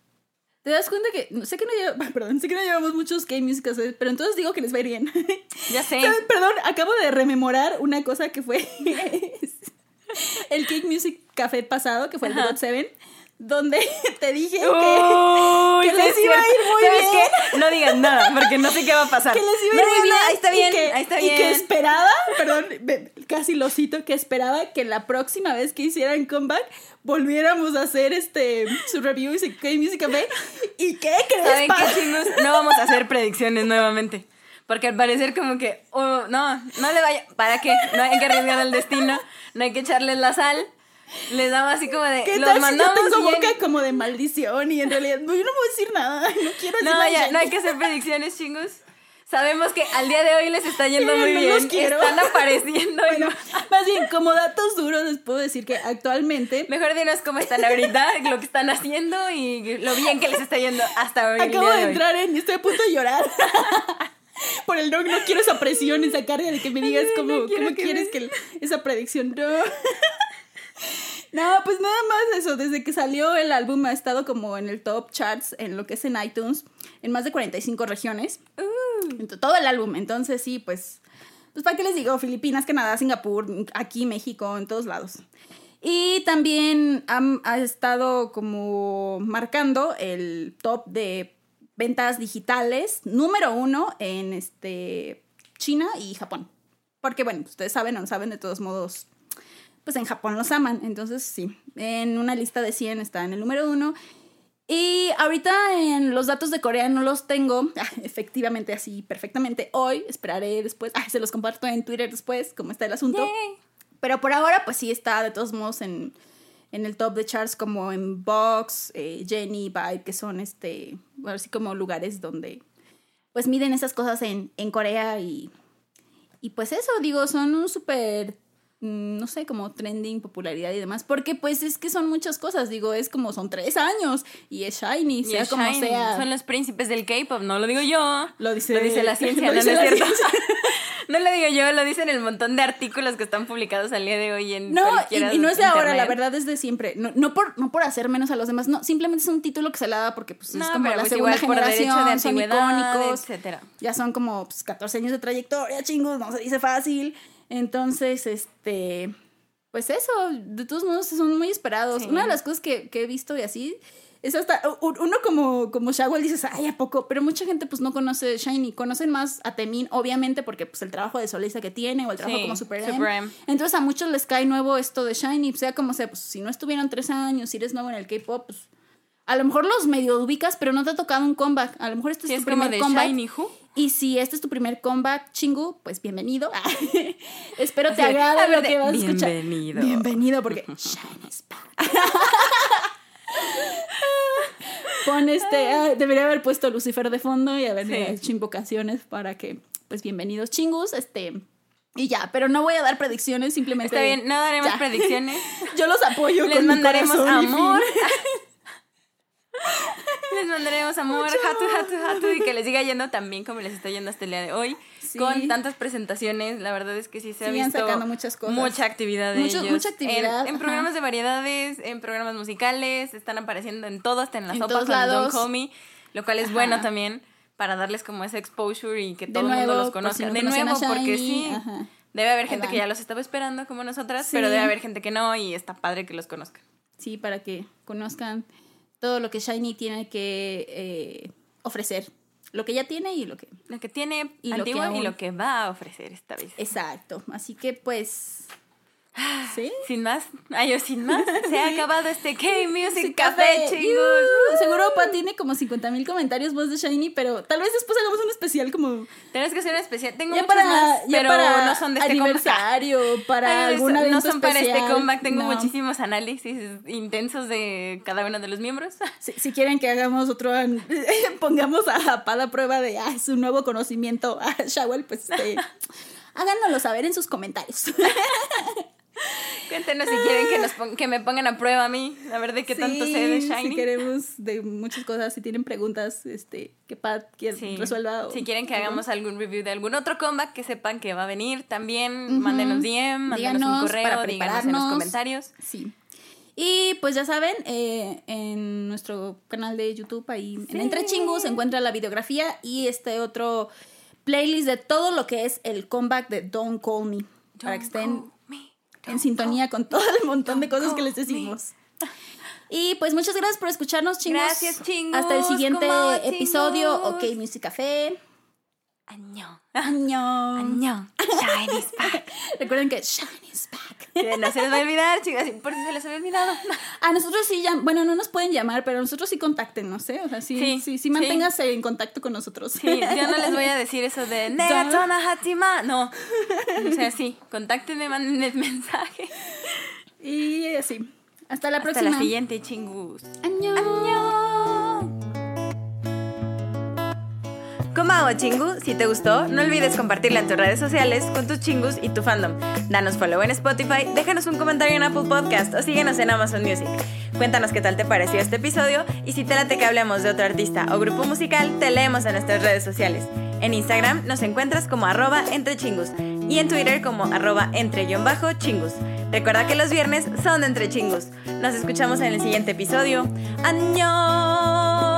¿Te das cuenta que sé que no lleva- perdón, sé que no llevamos muchos K-Musicals, eh, pero entonces digo que les va a ir bien. Ya sé. ¿Sabes? Perdón, acabo de rememorar una cosa que fue el Cake Music Café pasado, que fue el de Seven, donde te dije que, Uy, que sí les es iba a ir muy ¿Sabes bien. qué? No digan nada, porque no sé qué va a pasar. que les iba a No ir muy bien. ahí está y bien, que- ahí está y bien. que esperaba, perdón, casi lo cito, que esperaba que la próxima vez que hicieran comeback volviéramos a hacer este su review y Cake Music Café. ¿Y qué crees? ¿Saben qué chingos? No vamos a hacer predicciones nuevamente. Porque al parecer como que, oh, no, no le vaya, ¿para qué? No hay que arriesgar el destino, no hay que echarles la sal. Les damos así como de, ¿Qué los tal si yo mandamos tengo y en- boca como de maldición y en realidad no, yo no voy a decir nada, no quiero decir No, nada. ya, no hay que hacer predicciones, chingos. Sabemos que al día de hoy les está yendo Yo muy no bien. los quiero. Están apareciendo. y Bueno, no- más bien, como datos duros les puedo decir que actualmente Mejor dinos cómo están ahorita, lo que están haciendo y lo bien que les está yendo hasta hoy. acabo de hoy. entrar en, estoy a punto de llorar. Por el no, no quiero esa presión, esa carga de que me digas no cómo, cómo que quieres me- que esa predicción. No. No, pues nada más eso. Desde que salió el álbum ha estado como en el top charts en lo que es en iTunes, en más de 45 regiones. Uh. Todo el álbum. Entonces, sí, pues. Pues, ¿para qué les digo? Filipinas, Canadá, Singapur, aquí, México, en todos lados. Y también han- ha estado como marcando el top de ventas digitales número uno en este China y Japón. Porque, bueno, ustedes saben o no saben, de todos modos, pues en Japón los aman. Entonces, sí, en una lista de 100 está en el número uno. Y ahorita en los datos de Corea no los tengo, ah, efectivamente así, perfectamente. Hoy esperaré después, ah, se los comparto en Twitter después, cómo está el asunto. Yay. Pero por ahora, pues sí está de todos modos en, en el top de charts como en Vox, eh, Jenny, Vibe, que son este, bueno, así como lugares donde pues miden esas cosas en, en Corea y, y pues eso, digo, son un súper, no sé, como trending, popularidad y demás, porque pues es que son muchas cosas, digo, es como son tres años y es shiny, Y sea es como Shiny. sea. Son los príncipes del K-pop, no lo digo yo. Lo dice- Lo dice la ciencia, lo no, dice no es cierto. no lo digo yo, lo dicen el montón de artículos que están publicados al día de hoy en No, y, no es de ahora, la verdad es de siempre. No, no, por, no por hacer menos a los demás, no, simplemente es un título que se le da porque pues, es como la pues segunda generación, de son icónicos, etcétera. ya son como pues, 14 años de trayectoria, chingos, no se dice fácil. Entonces, este, pues eso, de todos modos son muy esperados. Sí. Una de las cosas que, que he visto y así es hasta, uno como, como Shawel dices, ay, ¿a poco? Pero mucha gente pues no conoce Shiny, conocen más a Temin, obviamente, porque pues el trabajo de solista que tiene o el trabajo Sí, como Super, Super M. M. Entonces a muchos les cae nuevo esto de Shiny, sea como sea, pues si no estuvieron tres años, si eres nuevo en el K-pop, pues a lo mejor los medio ubicas, pero no te ha tocado un comeback. A lo mejor este Sí, es es tu como primer de comeback. Shiny Who. Y si este es tu primer comeback, chingu, pues bienvenido. Espero te agrade ver, lo que vas a escuchar. bienvenido. Bienvenido, porque Shine is back. Pon este, ah, debería haber puesto Lucifer de fondo y haber Sí. hecho invocaciones para que, pues bienvenidos chingus, este, y ya, pero no voy a dar predicciones, simplemente. Está bien, no daremos Ya. predicciones. Yo los apoyo Les con mandaremos amor. Les mandaremos amor, hatu, hatu, hatu, y que les siga yendo también como les está yendo hasta el día de hoy. Sí. Con tantas presentaciones, la verdad es que sí se ha Siguen visto sacando muchas cosas. mucha actividad de Mucho- ellos. mucha actividad, En, en programas de variedades, en programas musicales, están apareciendo en todo, hasta en la En sopa todos con Call Me, lo cual es Ajá. bueno también para darles como ese exposure y que De todo el mundo los conozca. si no de nuevo, porque sí. ajá. Debe haber gente que ya los estaba esperando como nosotras, Sí. pero debe haber gente que no y está padre que los conozcan. Sí, para que conozcan todo lo que Shiny tiene que eh, ofrecer. Lo que ya tiene y lo que... Lo que tiene Y lo y lo que va a ofrecer esta vez. Exacto. Así que pues... ¿Sí? Sin más, ay, sin más, se ha acabado este K-Music Café, chicos. Yuhu. Seguro Pa tiene como 50 mil comentarios voz de Shiny, pero tal vez después hagamos un especial como... Tenemos que hacer un especial. Tengo Ya muchos para, más, ya pero para no son de este comeback. aniversario, para Ay, algún no son para este comeback. Tengo No. muchísimos análisis intensos de cada uno de los miembros. Si, si quieren que hagamos otro, pongamos a Pada prueba de ah, su nuevo conocimiento a Shawel, pues este, háganoslo saber en sus comentarios. Cuéntenos si quieren que, nos que me pongan a prueba a mí. A ver de qué tanto sé de Sí, Shiny. Si queremos de muchas cosas, si tienen preguntas este, que Pat quiere Sí. resuelva. o- Si quieren que hagamos algún review de algún otro comeback que sepan que va a venir, también mándenos DM, mándenos Díganos un correo, para díganos en los comentarios. Sí. Y pues ya saben, eh, en nuestro canal de YouTube, ahí en Sí. Entre Chingus, se encuentra la videografía y este otro playlist de todo lo que es el comeback de Don't Call Me. para que estén en sintonía con todo el montón de cosas que les decimos. Y pues muchas gracias por escucharnos, chingos. Gracias, chingos, Hasta el siguiente episodio. Ok, Music Café. Año. Año. Año. Shiny's back. Recuerden que Shine is back. Que no se les va a olvidar, chicas. Por si se les había olvidado. A nosotros sí, bueno, no nos pueden llamar, pero a nosotros sí contacten, no sé. O sea, sí, sí, Sí, sí, manténganse en contacto con nosotros. Sí, yo no les voy a decir eso de Negatona Hatima. No. O sea, sí, contáctenme, mándenme mensaje. Y así. Hasta la Hasta próxima. la siguiente, chingus. Año. Como chingu, si te gustó, no olvides compartirla en tus redes sociales con tus chingus y tu fandom. Danos follow en Spotify, déjanos un comentario en Apple Podcast o síguenos en Amazon Music. Cuéntanos qué tal te pareció este episodio y si te late que hablemos de otro artista o grupo musical, te leemos en nuestras redes sociales. En Instagram nos encuentras como arroba entre chingus y en Twitter como arroba entre-chingus. Recuerda que los viernes son de entre chingus. Nos escuchamos en el siguiente episodio. ¡Año!